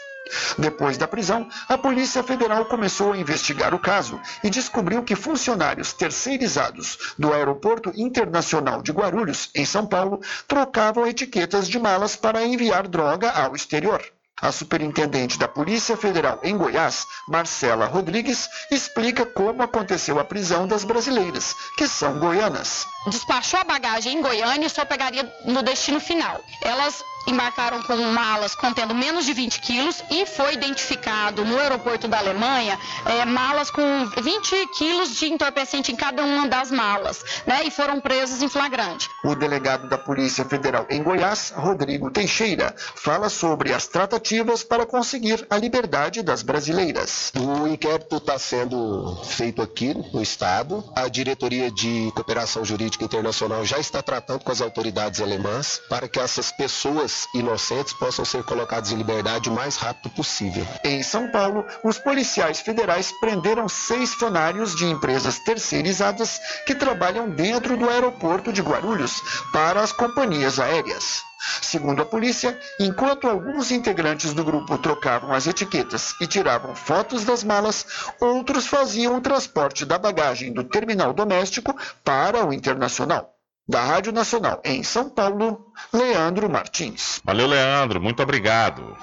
Depois da prisão, a Polícia Federal começou a investigar o caso e descobriu que funcionários terceirizados do Aeroporto Internacional de Guarulhos, em São Paulo, trocavam etiquetas de malas para enviar droga ao exterior. A superintendente da Polícia Federal em Goiás, Marcela Rodrigues, explica como aconteceu a prisão das brasileiras, que são goianas. Despachou a bagagem em Goiânia e só pegaria no destino final. Elas embarcaram com malas contendo menos de 20 quilos e foi identificado no aeroporto da Alemanha é, malas com 20 quilos de entorpecente em cada uma das malas, né? E foram presos em flagrante. O delegado da Polícia Federal em Goiás, Rodrigo Teixeira, fala sobre as tratativas para conseguir a liberdade das brasileiras. O inquérito está sendo feito aqui no Estado. A Diretoria de Cooperação Jurídica Internacional já está tratando com as autoridades alemãs para que essas pessoas inocentes possam ser colocados em liberdade o mais rápido possível. Em São Paulo, os policiais federais prenderam seis funcionários de empresas terceirizadas que trabalham dentro do aeroporto de Guarulhos para as companhias aéreas. Segundo a polícia, enquanto alguns integrantes do grupo trocavam as etiquetas e tiravam fotos das malas, outros faziam o transporte da bagagem do terminal doméstico para o internacional. Da Rádio Nacional em São Paulo, Leandro Martins. Valeu, Leandro. Muito obrigado.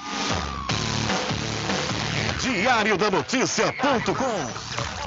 Diário da Notícia.com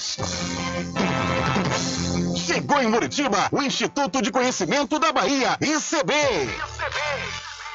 Chegou em Muritiba o Instituto de Conhecimento da Bahia, ICB.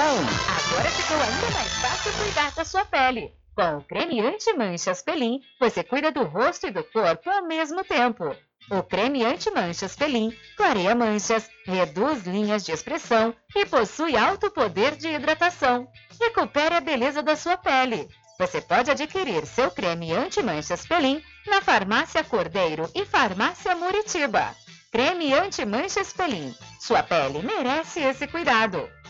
Agora ficou ainda mais fácil cuidar da sua pele. Com o creme anti-manchas Pelin, você cuida do rosto e do corpo ao mesmo tempo. O creme anti-manchas Pelin clareia manchas, reduz linhas de expressão e possui alto poder de hidratação. Recupere a beleza da sua pele. Você pode adquirir seu creme anti-manchas Pelin na Farmácia Cordeiro e Farmácia Muritiba. Creme anti-manchas Pelin. Sua pele merece esse cuidado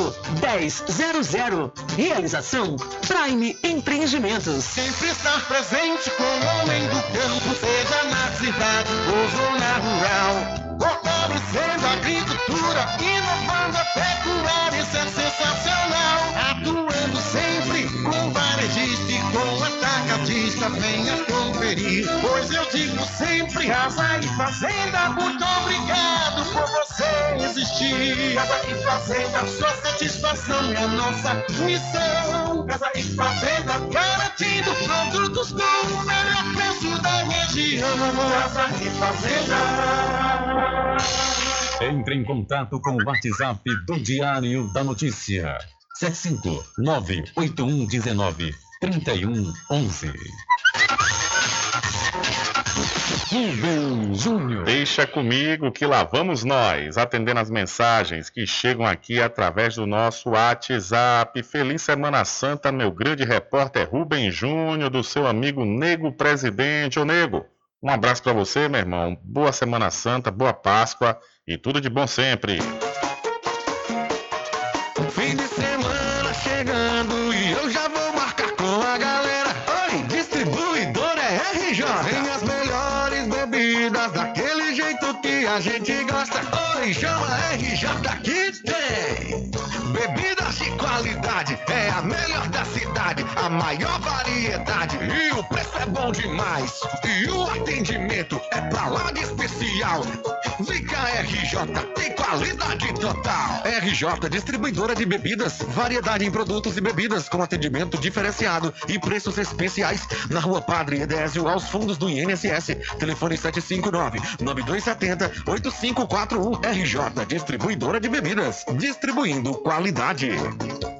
1000. Realização Prime Empreendimentos. Sempre estar presente com o homem do campo, seja na cidade ou zona rural. Fortalecendo a agricultura, inovando a pecuária, isso é sensacional. Pois eu digo sempre, casa e fazenda, muito obrigado por você existir. Casa e fazenda, sua satisfação é a nossa missão. Casa e fazenda, garantindo produtos com o melhor preço da região. Casa e fazenda. Entre em contato com o WhatsApp do Diário da Notícia. 759-8119-3111. Rubem Júnior. Deixa comigo que lá vamos nós, atendendo as mensagens que chegam aqui através do nosso WhatsApp. Feliz Semana Santa, meu grande repórter Rubem Júnior, do seu amigo Nego Presidente. Ô Nego, um abraço para você, meu irmão. Boa Semana Santa, boa Páscoa e tudo de bom sempre. Fim de semana chegando e eu já vou marcar com a galera. Oi, distribuidora é RJ. Tem as melhores daquele jeito que a gente gosta. Oi, chama RJ que tem. Bebidas de qualidade, é a melhor da cidade, a maior variedade e o preço é bom demais. E o atendimento é pra lá de especial. Cá, RJ, tem qualidade total. RJ, distribuidora de bebidas, variedade em produtos e bebidas com atendimento diferenciado e preços especiais na Rua Padre Edésio, aos fundos do INSS. Telefone 759-9270-8541. RJ, distribuidora de bebidas, distribuindo qualidade. Thank you.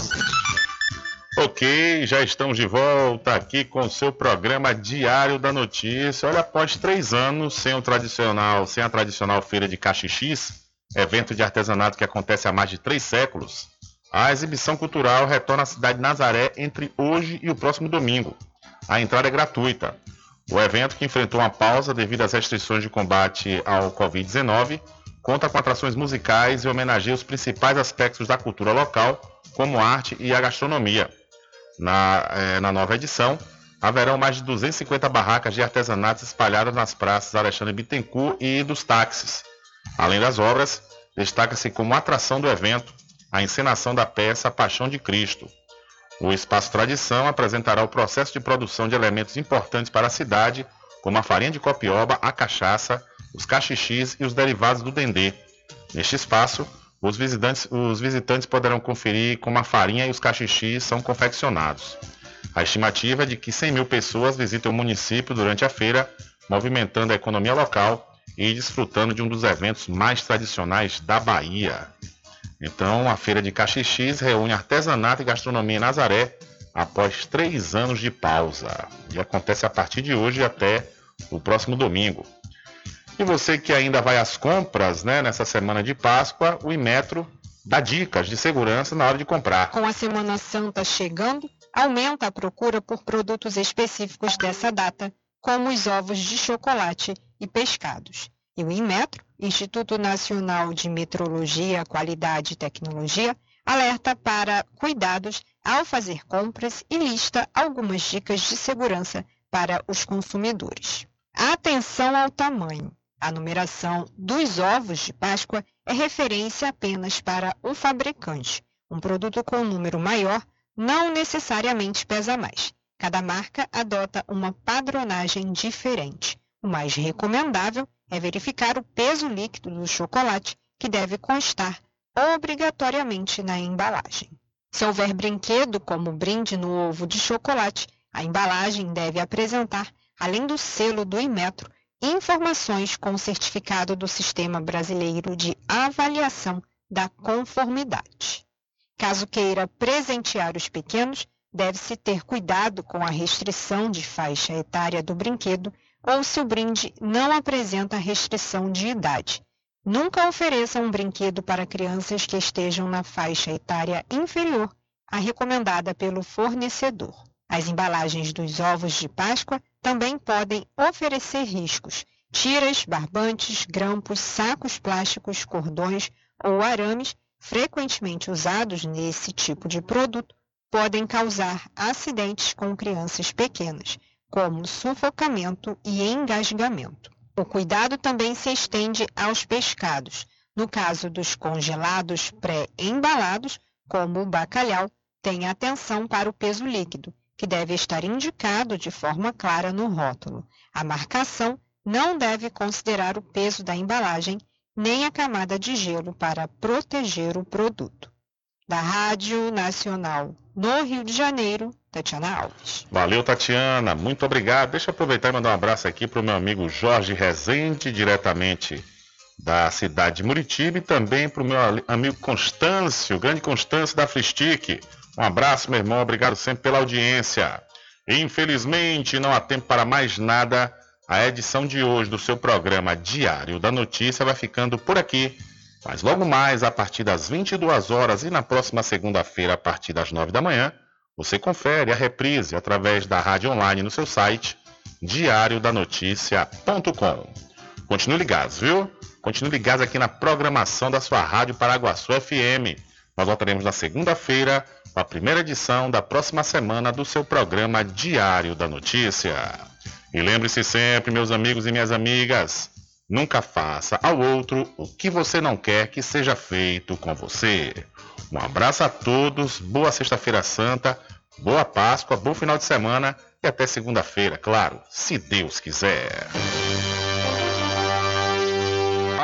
Ok, já estamos de volta aqui com o seu programa Diário da Notícia. Olha, após três anos sem o tradicional, sem a tradicional feira de Caxixis, evento de artesanato que acontece há mais de três séculos, a exibição cultural retorna à cidade de Nazaré entre hoje e o próximo domingo. A entrada é gratuita. O evento, que enfrentou uma pausa devido às restrições de combate ao Covid-19, conta com atrações musicais e homenageia os principais aspectos da cultura local, como arte e a gastronomia. Na, eh, na nova edição, haverão mais de 250 barracas de artesanatos espalhadas nas praças Alexandre Bittencourt e dos táxis. Além das obras, destaca-se como atração do evento a encenação da peça Paixão de Cristo. O Espaço Tradição apresentará o processo de produção de elementos importantes para a cidade, como a farinha de copioba, a cachaça, os cachixis e os derivados do dendê. Neste espaço, os visitantes, os visitantes poderão conferir como a farinha e os cachixis são confeccionados. A estimativa é de que 100 mil pessoas visitem o município durante a feira, movimentando a economia local e desfrutando de um dos eventos mais tradicionais da Bahia. Então, a feira de cachixis reúne artesanato e gastronomia em Nazaré após três anos de pausa. E acontece a partir de hoje até o próximo domingo. E você que ainda vai às compras, né, nessa semana de Páscoa, o Imetro dá dicas de segurança na hora de comprar. Com a Semana Santa chegando, aumenta a procura por produtos específicos dessa data, como os ovos de chocolate e pescados. E o Inmetro, Instituto Nacional de Metrologia, Qualidade e Tecnologia, alerta para cuidados ao fazer compras e lista algumas dicas de segurança para os consumidores. Atenção ao tamanho. A numeração dos ovos de Páscoa é referência apenas para o fabricante. Um produto com um número maior não necessariamente pesa mais. Cada marca adota uma padronagem diferente. O mais recomendável é verificar o peso líquido do chocolate, que deve constar obrigatoriamente na embalagem. Se houver brinquedo como brinde no ovo de chocolate, a embalagem deve apresentar, além do selo do Inmetro, informações com certificado do Sistema Brasileiro de Avaliação da Conformidade. Caso queira presentear os pequenos, deve-se ter cuidado com a restrição de faixa etária do brinquedo ou se o brinde não apresenta restrição de idade. Nunca ofereça um brinquedo para crianças que estejam na faixa etária inferior à recomendada pelo fornecedor. As embalagens dos ovos de Páscoa também podem oferecer riscos. Tiras, barbantes, grampos, sacos plásticos, cordões ou arames, frequentemente usados nesse tipo de produto, podem causar acidentes com crianças pequenas como sufocamento e engasgamento. O cuidado também se estende aos pescados. No caso dos congelados pré-embalados, como o bacalhau, tenha atenção para o peso líquido, que deve estar indicado de forma clara no rótulo. A marcação não deve considerar o peso da embalagem nem a camada de gelo para proteger o produto. Da Rádio Nacional no Rio de Janeiro, Tatiana Alves. Valeu, Tatiana. Muito obrigado. Deixa eu aproveitar e mandar um abraço aqui para o meu amigo Jorge Rezende, diretamente da cidade de Muritiba, e também para o meu amigo Constâncio, grande Constâncio da Fristique. Um abraço, meu irmão. Obrigado sempre pela audiência. Infelizmente, não há tempo para mais nada. A edição de hoje do seu programa Diário da Notícia vai ficando por aqui. Mas logo mais, a partir das 22 horas e na próxima segunda-feira, a partir das 9 da manhã, você confere a reprise através da rádio online no seu site diariodanoticia.com. Continue ligados, viu? Continue ligados aqui na programação da sua Rádio Paraguaçu FM. Nós voltaremos na segunda-feira a primeira edição da próxima semana do seu programa Diário da Notícia. E lembre-se sempre, meus amigos e minhas amigas, nunca faça ao outro o que você não quer que seja feito com você. Um abraço a todos, boa Sexta-feira Santa, boa Páscoa, bom final de semana e até segunda-feira, claro, se Deus quiser.